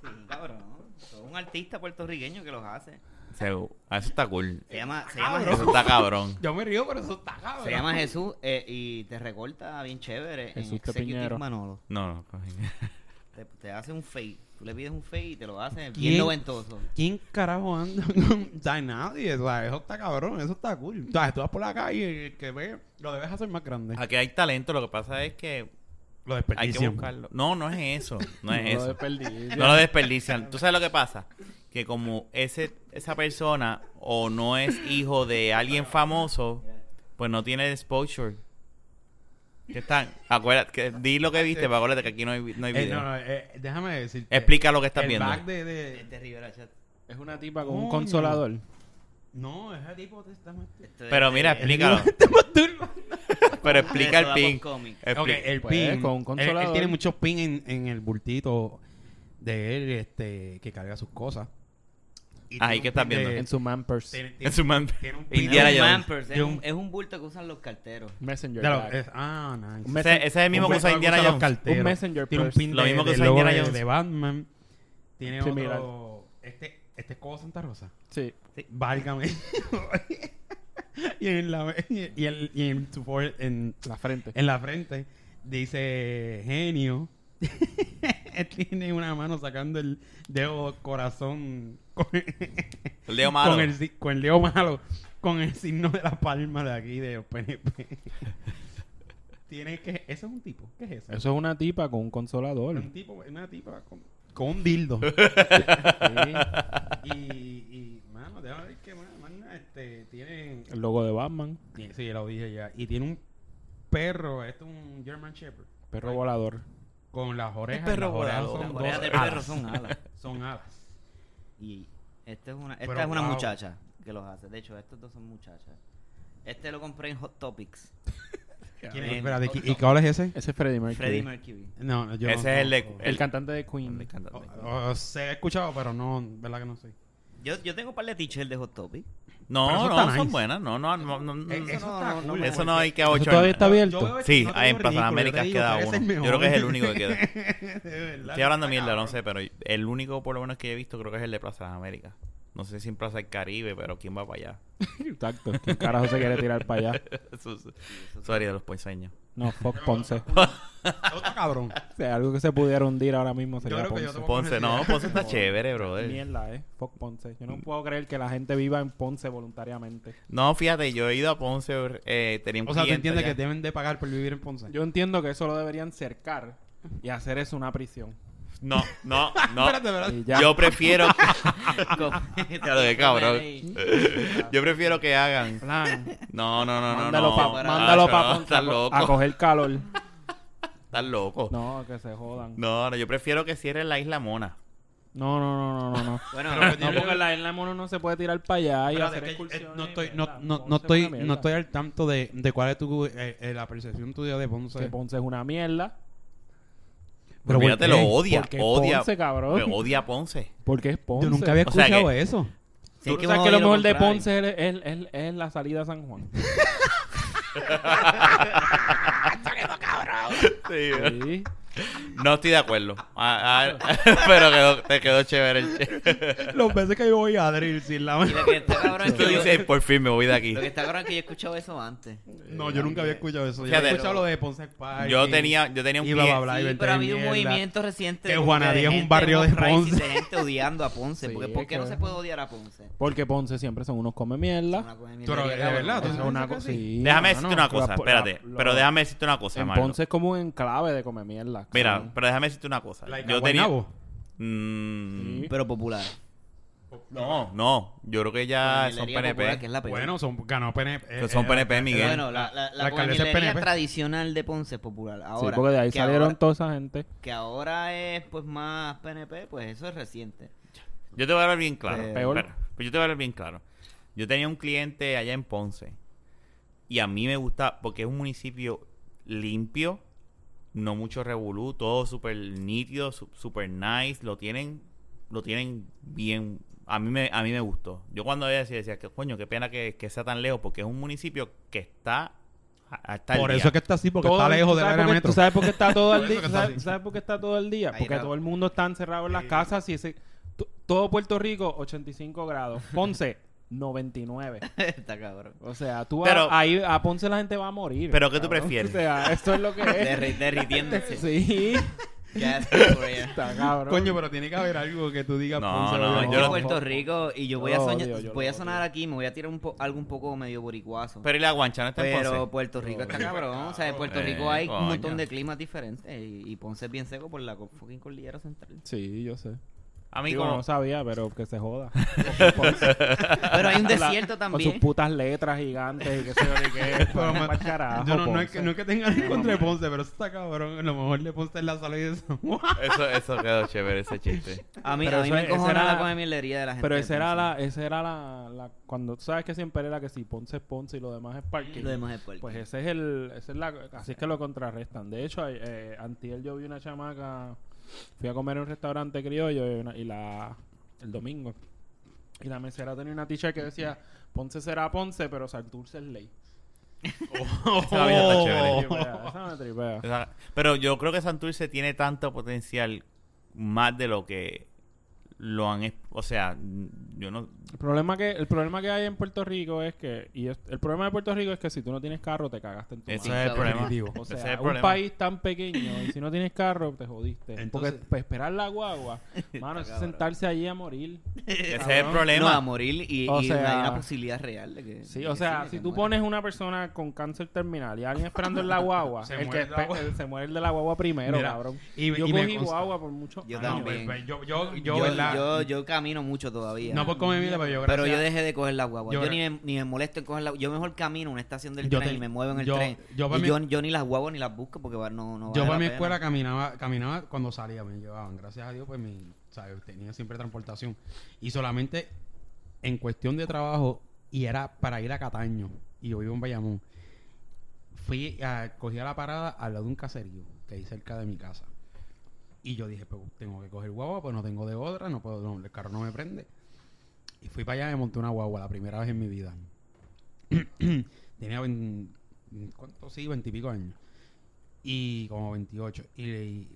Sí, cabrón. Soy un artista puertorriqueño que los hace. Se- ah, eso está cool. Se llama, se llama Eso Jesús. está cabrón. Yo me río, pero eso está cabrón. Se llama Jesús eh, y te recorta bien chévere Jesús en Executive Piñero. Manolo. No, no. coge. Te, te hace un fade. Tú le pides un fade y te lo hace ¿Quién? bien noventoso. ¿Quién carajo anda con... O sea, nadie. O sea, eso está cabrón. Eso está cool. O sea, tú vas por la calle y el que ve... Lo debes hacer más grande. Aquí hay talento. Lo que pasa es que Lo hay que desperdician. buscarlo. No, no es eso. No es lo eso. desperdician. No lo desperdician. ¿Tú sabes lo que pasa? Que como ese esa persona o no es hijo de alguien famoso, pues no tiene exposure. ¿Qué están? Acuérdate, que, di lo que viste, pero acuérdate que aquí no hay, no hay Eh, video. no, no, eh, déjame decirte. Explica lo que estás el viendo. back de... de- Este Rivera Chat. Es una tipa con un consolador. No, ese tipo te está... Esto es Pero de- mira, de- explícalo. Pero de explica el pin. El Pues, pin. con un él- él, consolador. tiene muchos pins en, en el bultito de él, este, que carga sus cosas. Y Ahí que estás viendo. de- En su man purse. tiene- En su man- tiene un pin Indiana Jones. Mampers, es, Tiene un, un- es un bulto que usan los carteros. Messenger. ah, nice. Ese, es el mismo que usa Indiana los Jones. carteros. Un messenger Tiene un pin Lo de, mismo que usa Indiana de, Jones. de Batman. Tiene otro... Este, este es Cobo Santa Rosa. Sí. Válgame. y en la... Y, el, y en su forehead- en, La frente. en la frente dice genio. Él tiene una mano sacando el dedo corazón con, El dedo malo. con el, si- con el dedo malo, con el signo de la palma de aquí de los PNP. tiene que... ¿Eso es un tipo? ¿Qué es eso? Eso es una tipa con un consolador. Un tipo, una tipa con, con un dildo. Sí. y, y, mano, déjame ver qué más, mano, este, tiene... El logo de Batman. tiene- Sí, lo dije ya. Y tiene un perro, esto es un German Shepherd. Perro volador. Con las orejas. perro las orejas son Las orejas del perro alas. son alas. Son alas. Y este es una, esta Pero es una wow. muchacha que los hace. De hecho, estos dos son muchachas. Este lo compré en Hot Topics. ¿Quién es? En Espérate, Hot ¿y- ¿y cuál es ese? Ese es Freddie Mercury. Freddie Mercury. No, no, yo Ese no- es el de- no- El cantante de Queen. Encanta. o- o se he escuchado, pero no, verdad que no sé. Yo, yo tengo un par de t-shirts de Hot Topics. No, no, son buenas. No, no, no. no, no, Eh, eso, no, está no, cool, no, eso porque- no hay que ¿Eso ocho. todavía está abierto? Sí, en Plaza Américas queda uno. Yo creo que es el único que queda. De verdad, Estoy hablando mierda, no sé, pero el único por lo menos que he visto creo que es el de Plaza de las Américas. No sé si en Plaza del Caribe, pero ¿quién va para allá? Exacto. ¿Quién carajo se quiere tirar para allá? Eso es- Sorry de los ponceños. No, fuck Ponce. Otro cabrón. O sea, algo que se pudiera hundir ahora mismo sería Ponce. Ponce, no, Ponce está chévere, brother. Mierda, eh. Fuck Ponce. Yo no puedo creer que la gente viva en Ponce voluntariamente. No, fíjate, yo he ido a Ponce, eh, tenía un O sea, tú entiendes allá. que deben de pagar por vivir en Ponce. Yo entiendo que eso lo deberían cercar y hacer eso una prisión. No, no, no. Espérate, espérate. Y ya. Yo prefiero que... Ya lo de cabrón. Yo prefiero que hagan... Plan. No, no, no, no, mándalo no. para Nacho, mándalo no, pa Estás loco. a coger calor. Estás loco. No, que se jodan. No, no, yo prefiero que cierren la isla Mona. No, no, no, no, no. no. Bueno, Pero- No, porque la isla mono no se puede tirar para allá y hacer eh, excursiones. no estoy, no, no, no es estoy, no estoy al tanto de, de cuál es tu eh, eh, la percepción tuya de Ponce. Que Ponce es una mierda. Pero Olvídate, lo odia, Porque odia. Ponce, cabrón. pero odia a Ponce. Porque es Ponce. Yo nunca había O sea escuchado que- eso. Sí, ¿Tú que sabes que lo mejor de. Ponce es, es- es- es la salida a San Juan? Sí. No estoy de acuerdo. Ah, ah, pero quedó, te quedó chévere el che- Los veces que yo voy a drill sin la Y lo que está cabrón es Tú que yo, dices, por fin me voy de aquí. lo que está cabrón es que yo he escuchado eso antes. No, yo nunca había escuchado eso. Yo Fíjate, había escuchado lo de Ponce Park. Yo tenía, yo tenía un y Sí, vete pero ha de habido un mierda. movimiento reciente Que como Juanadía de es un gente barrio de Ponce. de gente odiando a Ponce. Sí, porque, ¿Por qué no que- se puede odiar a Ponce? Porque Ponce siempre son unos come mierda. Una cosa de Pero, mierda, de cabrón. verdad, ¿tú Eso es sabes una que cosa. sí? sí, Déjame mano, decirte una cosa, la- espérate. la- pero déjame decirte una cosa, En Marlo. Ponce es como un enclave de come mierda. Mira, pero déjame decirte una cosa. Like yo tenía. Mm, Sí. Pero popular. No, no. Yo creo que ya son Gomillería popular, que PNP. es la. Bueno, son, ganó PNP. Que son PNP, Miguel. Bueno, la, la, la, La PNP. tradicional de Ponce es popular. Sí, Ahora, porque de ahí que salieron ahora- toda esa gente. que ahora es pues más PNP, pues eso es reciente. Yo te voy a hablar bien claro. Eh, Peor. Espera, pues yo te voy a hablar bien claro. Yo tenía un cliente allá en Ponce. Y a mí me gusta porque es un municipio limpio. No mucho revolú. Todo súper nítido, súper nice. Lo tienen, lo tienen bien. A mí me, a mí me gustó. Yo cuando veía decía, decía que coño, qué pena que, que sea tan lejos porque es un municipio que está hasta el Por día. eso es que está así, porque Todo- está lejos ¿tú del área metro. ¿Tú sabes por qué está todo el día? ¿Sabes, sabes por qué está todo el día? Porque todo el mundo está encerrado en las casas y ese, todo Puerto Rico 85 grados. Ponce 99. Está cabrón. O sea, tú vas- Pero- ahí a Ponce la gente va a morir. ¿Pero qué tú prefieres? O sea, esto es lo que es. Derri- derritiéndose. sí. Ya está cabrón. Coño, pero tiene que haber algo que tú digas. No, Ponce, no, yo Yo lo- Puerto Rico y yo voy a soñar, odio, voy a sonar aquí, me voy a tirar un po- algo un poco medio boricuazo. Pero y la guancha no está en Pero Ponce. Puerto Rico está cabrón. O sea, en Puerto Rico hay un montón de climas diferentes y, y Ponce es bien seco por la fucking cordillera central. Sí, yo sé. A mí Digo, como... no sabía, pero que se joda. Pero hay un desierto Con sus también. putas letras gigantes y qué sé yo ni qué. Pero, carajo, yo no, no, es que, no es que tenga nada en contra de Ponce, pero eso está cabrón. A lo mejor de Ponce es la salida de San Juan. Eso, eso quedó chévere, ese chiste. A mí, Pero a mí eso- me ese encojona era- la comemierdería de la gente. Pero esa era la, esa era la, la, cuando tú sabes que siempre era que si Ponce es Ponce y lo demás es parking. Lo demás es puerto. Pues ese es el, ese es la, así es que lo contrarrestan. De hecho, eh, antier yo vi una chamaca, fui a comer en un restaurante criollo y, una- y la, el domingo. Y la mesera tenía una t-shirt que decía, Ponce será Ponce, pero Santurce es ley. Esa está chévere. Tripea, esa me tripea. Esa- Pero yo creo que Santurce tiene tanto potencial más de lo que lo han... O sea, yo no... El problema que el problema que hay en Puerto Rico es que y es- el problema de Puerto Rico es que si tú no tienes carro te cagaste en tu Ese madre. es el problema. O Ese sea, es el un problema. país tan pequeño y si no tienes carro te jodiste. Entonces- Porque pues, esperar la guagua, mano, es sentarse allí a morir. Ese es el problema. No, a morir y, O y sea- hay una posibilidad real de que. Sí, de o que sea, si tú muera. pones una persona con cáncer terminal y alguien esperando en la guagua, Se el muere que la guagua. se muere el de la guagua primero, Mira, cabrón. y- yo y me cogí guagua por mucho Yo Ah, no, también. yo, yo, yo, Yo, yo, yo camino mucho todavía. no por comer mierda, pero yo pero yo dejé de coger la guagua. yo ni, me, ni me molesto en coger la Yo mejor camino a una estación del Yo tren te- y me muevo en el yo- tren. yo y yo, mi- yo ni las guaguas ni las busco porque va- no, no Yo para mi pena. escuela caminaba, caminaba cuando salía, me llevaban. Gracias a Dios, pues mi, ¿sabes? tenía siempre transportación. Y solamente en cuestión de trabajo, y era para ir a Cataño, y yo vivo en Bayamón, fui a, cogí a la parada al lado de un caserío que hay cerca de mi casa. Y yo dije, pues tengo que coger guagua, pues no tengo de otra, no puedo, no, el carro no me prende. Y fui para allá y me monté una guagua, la primera vez en mi vida. Tenía, vein- ¿cuánto? Sí, veintipico años. Y como 28. Y le,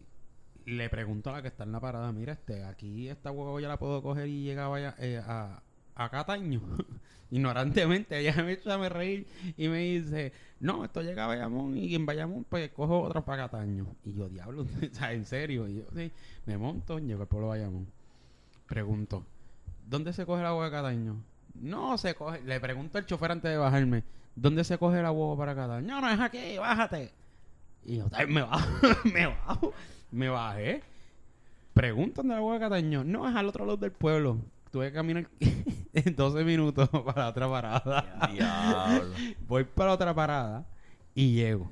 le pregunto a la que está en la parada, mira, este, aquí esta guagua ya la puedo coger y llegar vaya, eh, a, a Cataño. Ignorantemente, ella me echa a reír y me dice, no, esto llega a Bayamón y en Bayamón pues cojo otra para Cataño. Y yo, diablo, en serio. Y yo, sí, me monto, llego al pueblo de Bayamón. Pregunto, ¿dónde se coge el agua de Cataño? No se coge. Le pregunto al chofer antes de bajarme, ¿dónde se coge el agua para Cataño? No, no es aquí, bájate. Y yo, "Ay, me bajo, me bajo, me bajé. Pregunto dónde el agua de Cataño. No, es al otro lado del pueblo. Tuve que caminar en 12 minutos para otra parada. Diablo. Voy para otra parada y llego.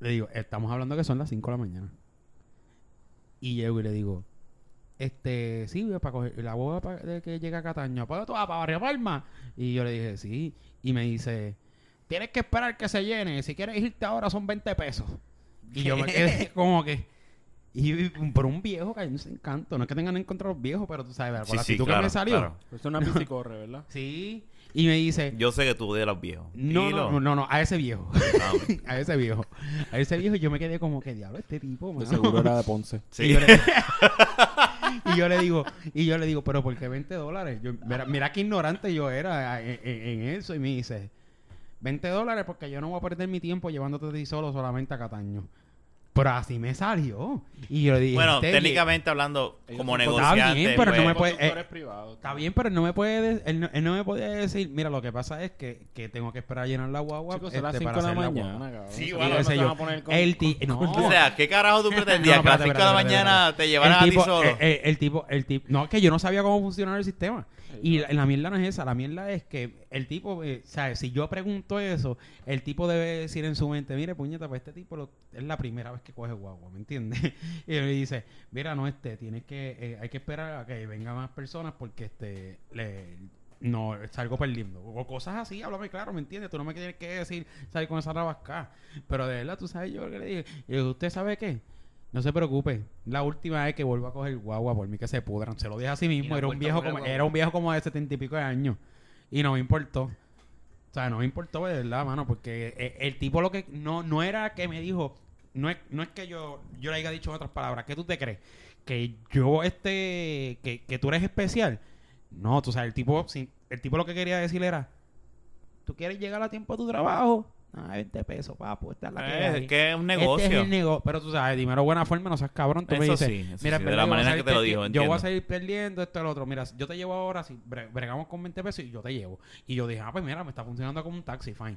Le digo, estamos hablando que son las 5 de la mañana. Y llego y le digo, este, sí, para coger la boda de que llega a Cataño. ¿Para dónde tú? ¿Para Barrio Palma? Y yo le dije, sí. Y me dice, tienes que esperar que se llene. Si quieres irte ahora son 20 pesos. Y yo me quedé como que... Y por un viejo que a mí me encanto. No es que tengan en contra los viejos, pero tú sabes, Sí, la sí, actitud claro, que me salió. claro. Pues es una bicicorre, ¿verdad? Sí. Y me dice, Yo sé que tú odias a los viejos. no, no, no, no, a ese viejo. Ah, a ese viejo. A ese viejo yo me quedé como que diablo este tipo, De mano?" seguro era de Ponce. sí. Y yo, le, y yo le digo, y yo le digo, pero ¿por qué 20 dólares? Yo, mira, mira qué ignorante yo era en, en- en eso. Y me dice, 20 dólares porque yo no voy a perder mi tiempo llevándote a ti solo solamente a Cataño. Pero así me salió. Y yo le dije, Bueno, "Este técnicamente hablando, como son- Está negociante. bien, pero no pues, me puede- privados. Está bien, pero él no me puede, de- él, no, él no me puede decir, mira, lo que pasa es que, que tengo que esperar a llenar la guagua Chicos, este, son las 5 para de la hacer la mañana, guagua. cabrón. Sí, bueno, no se sé van yo. a poner con- El ti- no. O sea, ¿qué carajo tú pretendías? No, que a las espérate, 5 de la mañana te llevaran el a tipo, ti solo. eh, eh, el tipo, el tipo, no, es que yo no sabía cómo funcionaba el sistema. Y la, la mierda no es esa, la mierda es que el tipo, eh, ¿sabes? Si yo pregunto eso, el tipo debe decir en su mente, mire, puñeta, pues este tipo lo- es la primera vez que coge guagua, ¿me entiendes? y él me dice, mira, no, este, tienes que, eh, hay que esperar a que vengan más personas porque este, le, no, salgo perdiendo. O cosas así, háblame claro, ¿me entiendes? Tú no me tienes que decir, salir con esa rabascada. Pero de verdad, tú sabes yo lo que le dije. Y ¿usted sabe qué? No se preocupe. La última vez que vuelvo a coger guagua por mí que se pudran. Se lo dije así mismo. no Era un a viejo como, era un viejo como de setenta y pico de años. Y no me importó. O sea, no me importó de verdad, mano. Porque eh, el tipo lo que... No, no era que me dijo... No es, no es que yo, yo le haya dicho en otras palabras. ¿Qué tú te crees? Que yo, este... Que, que tú eres especial. No, tú sabes, el tipo... el tipo lo que quería decir era... ¿Tú quieres llegar a tiempo a tu trabajo? Ah, 20 pesos, papo. Esta es la que Eh, hay. es que es un Este negocio. es el negocio. Pero tú sabes, de buena forma, no seas cabrón. Tú me dices, sí, eso mira, sí, de la manera que te lo dijo, Yo voy a salir perdiendo esto y lo otro. Mira, yo te llevo ahora, si bre- bregamos con 20 pesos y yo te llevo. Y yo dije, ah, pues mira, me está funcionando como un taxi, fine.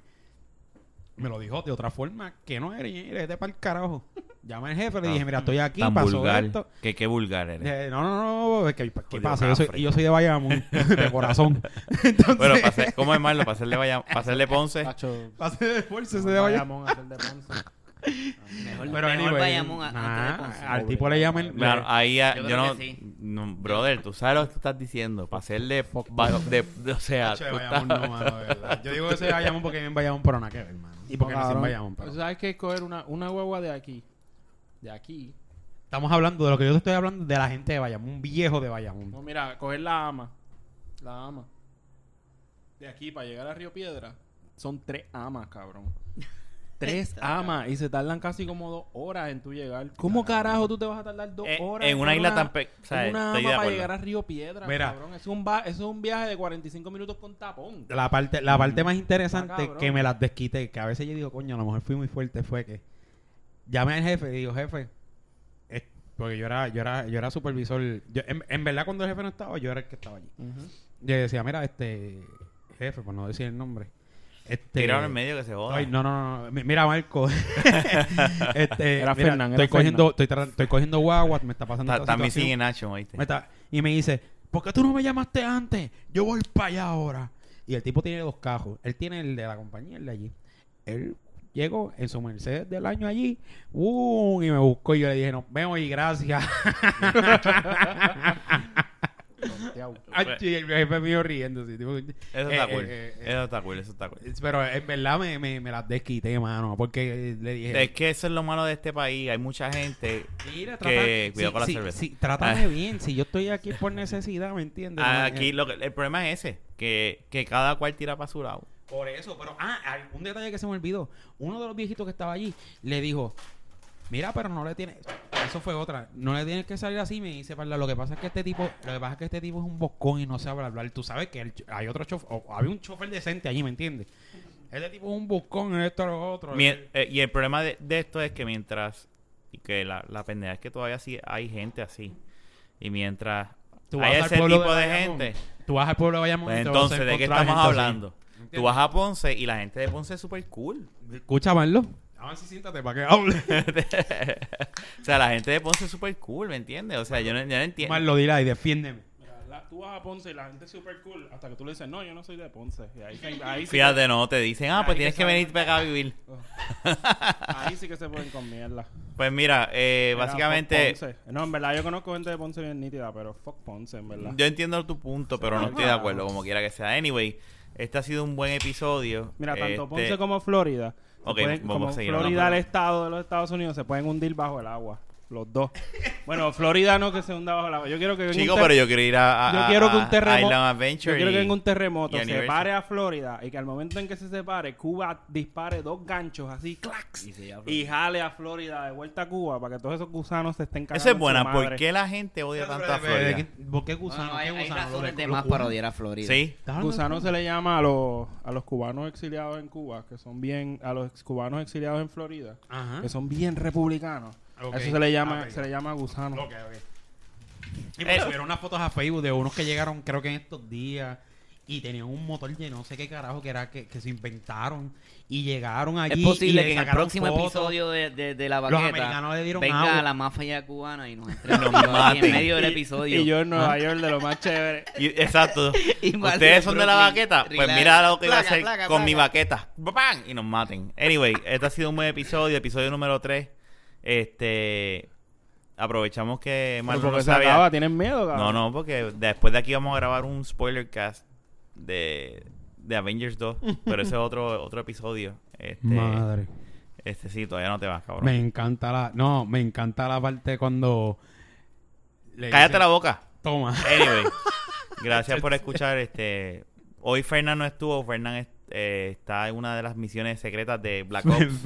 Me lo dijo de otra forma que no era, y vete para el carajo. Llama al jefe, le dije, mira, estoy aquí, Tan pasó vulgar. esto. Que qué vulgar eres. Eh, no, no, no, es que, ¿qué Jodido pasa? Yo soy, yo soy de Bayamón, de corazón. Entonces, Bueno, pa' hacer- ¿cómo es malo? Para hacerle, vaya, para hacerle Ponce. Pase de ese no de Bayamón. a hacer de Ponce. Mejor, Pero mejor anyway, Bayamón a- nah, antes de Ponce. al tipo le llaman... Claro, ahí ah, Yo yo, no, sí. no, Brother, tú sabes lo que tú estás diciendo. Para hacerle. va- de, de- o sea, de tú Bayamón estás- no, mano, de verdad. Yo digo que soy de Bayamón porque vivo en Bayamón, pero nada que ver, hermano. Y porque nací en Bayamón. pero- pues, ¿Sabes qué? Coger una, una guagua de aquí. De aquí. Estamos hablando de lo que yo te estoy hablando de la gente de Bayamón, un viejo de Bayamón. No, mira, coger la ama. La ama. De aquí para llegar a Río Piedra. Son tres amas, cabrón. Tres amas y se tardan casi como dos horas en tu llegar. ¿Cómo carajo tú te vas a tardar dos Eh, horas? en una isla tan pe pe- o sea, una ama para llegar a Río Piedra, Mira. cabrón. Es un, va- eso es un viaje de 45 minutos con tapón. La parte, la parte más interesante Ah, que me las desquité, que a veces yo digo, coño, a lo mejor fui muy fuerte, fue que llamé al jefe y digo, jefe, es- porque yo era, yo era, yo era supervisor. yo- en, en verdad, cuando el jefe no estaba, yo era el que estaba allí. Yo decía, mira, este jefe, por no decir el nombre. Este, Tiraron en medio que se joda. Ay, no, no, no. Mi- Mira, Marco. este, Era mira, Fernan, estoy era cogiendo, estoy, estoy cogiendo guagua, me está pasando Ta- esta También sigue Nacho, ¿oíste? Me está- y me dice, ¿por qué tú no me llamaste antes? Yo voy para allá ahora. Y el tipo tiene dos cajos. Él tiene el de la compañía, el de allí. Él llegó en su Mercedes del año allí ¡uh! y me buscó y yo le dije, nos vemos y gracias. El jefe mío riendo. sí, tipo, Eso eh, está eh, cool. eh, eh, Eso está cool, eso está cool. Pero en verdad me, me, me las desquité, mano. Porque le dije... Es que eso es lo malo de este país. Hay mucha gente. Mira, que- trata- cuidado sí, con la sí, cerveza. sí, trátame Ah. bien. Si yo estoy aquí por necesidad, ¿me entiendes? No, Aquí eh, lo que- el problema es ese: que, que cada cual tira para su lado. Por eso, pero ah, un detalle que se me olvidó. Uno de los viejitos que estaba allí le dijo, mira, pero no le tienes, eso fue otra, no le tienes que salir así, me dice Parla, lo que pasa es que este tipo, lo que pasa es que este tipo es un bocón y no sabe hablar. Tú sabes que el hay otro chofer, o había un chofer decente allí, ¿me entiendes? Este tipo es un bocón, esto, lo otro. Eh, y el problema de, de esto es que mientras. Y que la, la pendeja es que todavía sí hay gente así. Y mientras Tú vas hay ese tipo de, Bayamón, gente. Tú vas al pueblo de Bayamón Pues entonces, ¿de qué estamos gente así. hablando? Tú vas a Ponce y la gente de Ponce es súper cool. Escucha, Marlo. Ahora sí siéntate para que hable. o sea, la gente de Ponce es súper cool, ¿me entiendes? O sea, yo no, yo no entiendo. Marlo, dile ahí, defiéndeme. Mira, la- tú vas a Ponce y la gente es súper cool hasta que tú le dices, no, yo no soy de Ponce. Y ahí, que- ahí sí Fíjate, no, te dicen, ah, pues que tienes que sabe. venir para acá a vivir. que- ahí sí que se pueden con mierda. Pues mira, eh, Mira, básicamente, fuck Ponce. No, en verdad yo conozco gente de Ponce bien nítida, pero fuck Ponce, en verdad. yo entiendo tu punto, pero no estoy de acuerdo, como quiera que sea. Anyway, este ha sido un buen episodio. Mira, tanto Este, Ponce como Florida, Ok, pueden- vamos como a seguir Florida, el estado de los Estados Unidos, se pueden hundir bajo el agua. Los dos. bueno, Florida no que se hunda bajo agua. Yo quiero que venga Chico, un pero yo quiero ir a, a- yo quiero que un terremoto Island yo quiero que venga un terremoto, se pare a Florida y que al momento en que se separe, Cuba dispare dos ganchos así, clacs, Y y jale a Florida de vuelta a Cuba para que todos esos gusanos se estén cagando Eso es buena. ¿Por qué la gente odia tanto a Florida? ¿Por qué No, gusano? no, hay, ¿Qué hay gusano? razones de más para odiar a Florida. Sí. ¿Estás hablando Gusano de- se le llama a los, a los cubanos exiliados en Cuba, que son bien, a los cubanos exiliados en Florida, Ajá. que son bien republicanos. Ok. Eso se le llama, Ah, se le llama gusano. Ok, ok. Y me subieron unas fotos a Facebook de unos que llegaron, creo que en estos días, y tenían un motor de no sé qué carajo que era que, que se inventaron y llegaron allí. Es posible y que en el próximo fotos. episodio de, de, de la Los baqueta americanos le dieron venga agua. la mafia cubana y nos entre Nos aquí maten. en medio del Y- episodio. Y yo en Nueva Ah. York de lo más chévere. Y- exacto. Y Ustedes son de la baqueta. Pues mira lo que iba a Placa, hacer placa, con mi placa. baqueta. ¡Bam! Y nos maten. Anyway, este ha sido un buen episodio, episodio número 3. Este. Aprovechamos que Marlon porque no se sabía. acaba, ¿tienen miedo, cabrón? No, no, porque después de aquí vamos a grabar un spoiler cast de, de Avengers 2. pero ese es otro, otro episodio. Este, Madre. Este sí, todavía no te vas, cabrón. Me encanta la. No, me encanta la parte cuando. le Cállate dicen, la boca. Toma. Anyway, gracias por escuchar. Este, hoy Fernán no estuvo. Fernán eh, está en una de las misiones secretas de Black Ops.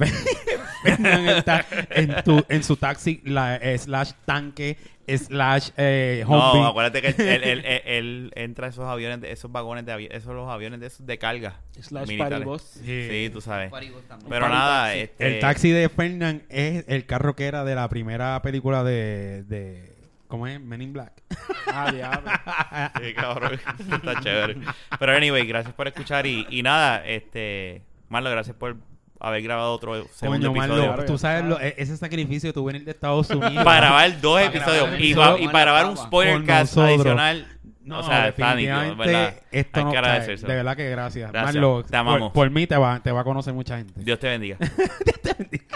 Fernan está en, tu, en su taxi la, eh, slash tanque slash eh, No, acuérdate que él, él- él- él- entra a esos aviones, de- esos vagones de avi- esos los aviones de esos de carga. Slash militares. party boss. Sí, tú sabes. Paribos también. Pero Party nada, taxi. este, El taxi de Fernand es el carro que era de la primera película de, de ¿cómo es? Men in Black. Ah, diablo. Sí, cabrón. Está chévere. Pero anyway, gracias por escuchar y, y nada, este, Marlo, gracias por haber grabado otro segundo Coño, episodio. Marlo, tú sabes lo- e- ese sacrificio de tú venir de Estados Unidos. para grabar dos Para episodios grabar y, va- para grabar un spoiler cast nosotros. adicional. No, o sea, está nítido, definitivamente ¿verdad? esto Hay no que cae. agradecérselo. De verdad que gracias. Gracias. Marlo, Te amamos. Por, por mí te va, te va a conocer mucha gente. Dios te bendiga.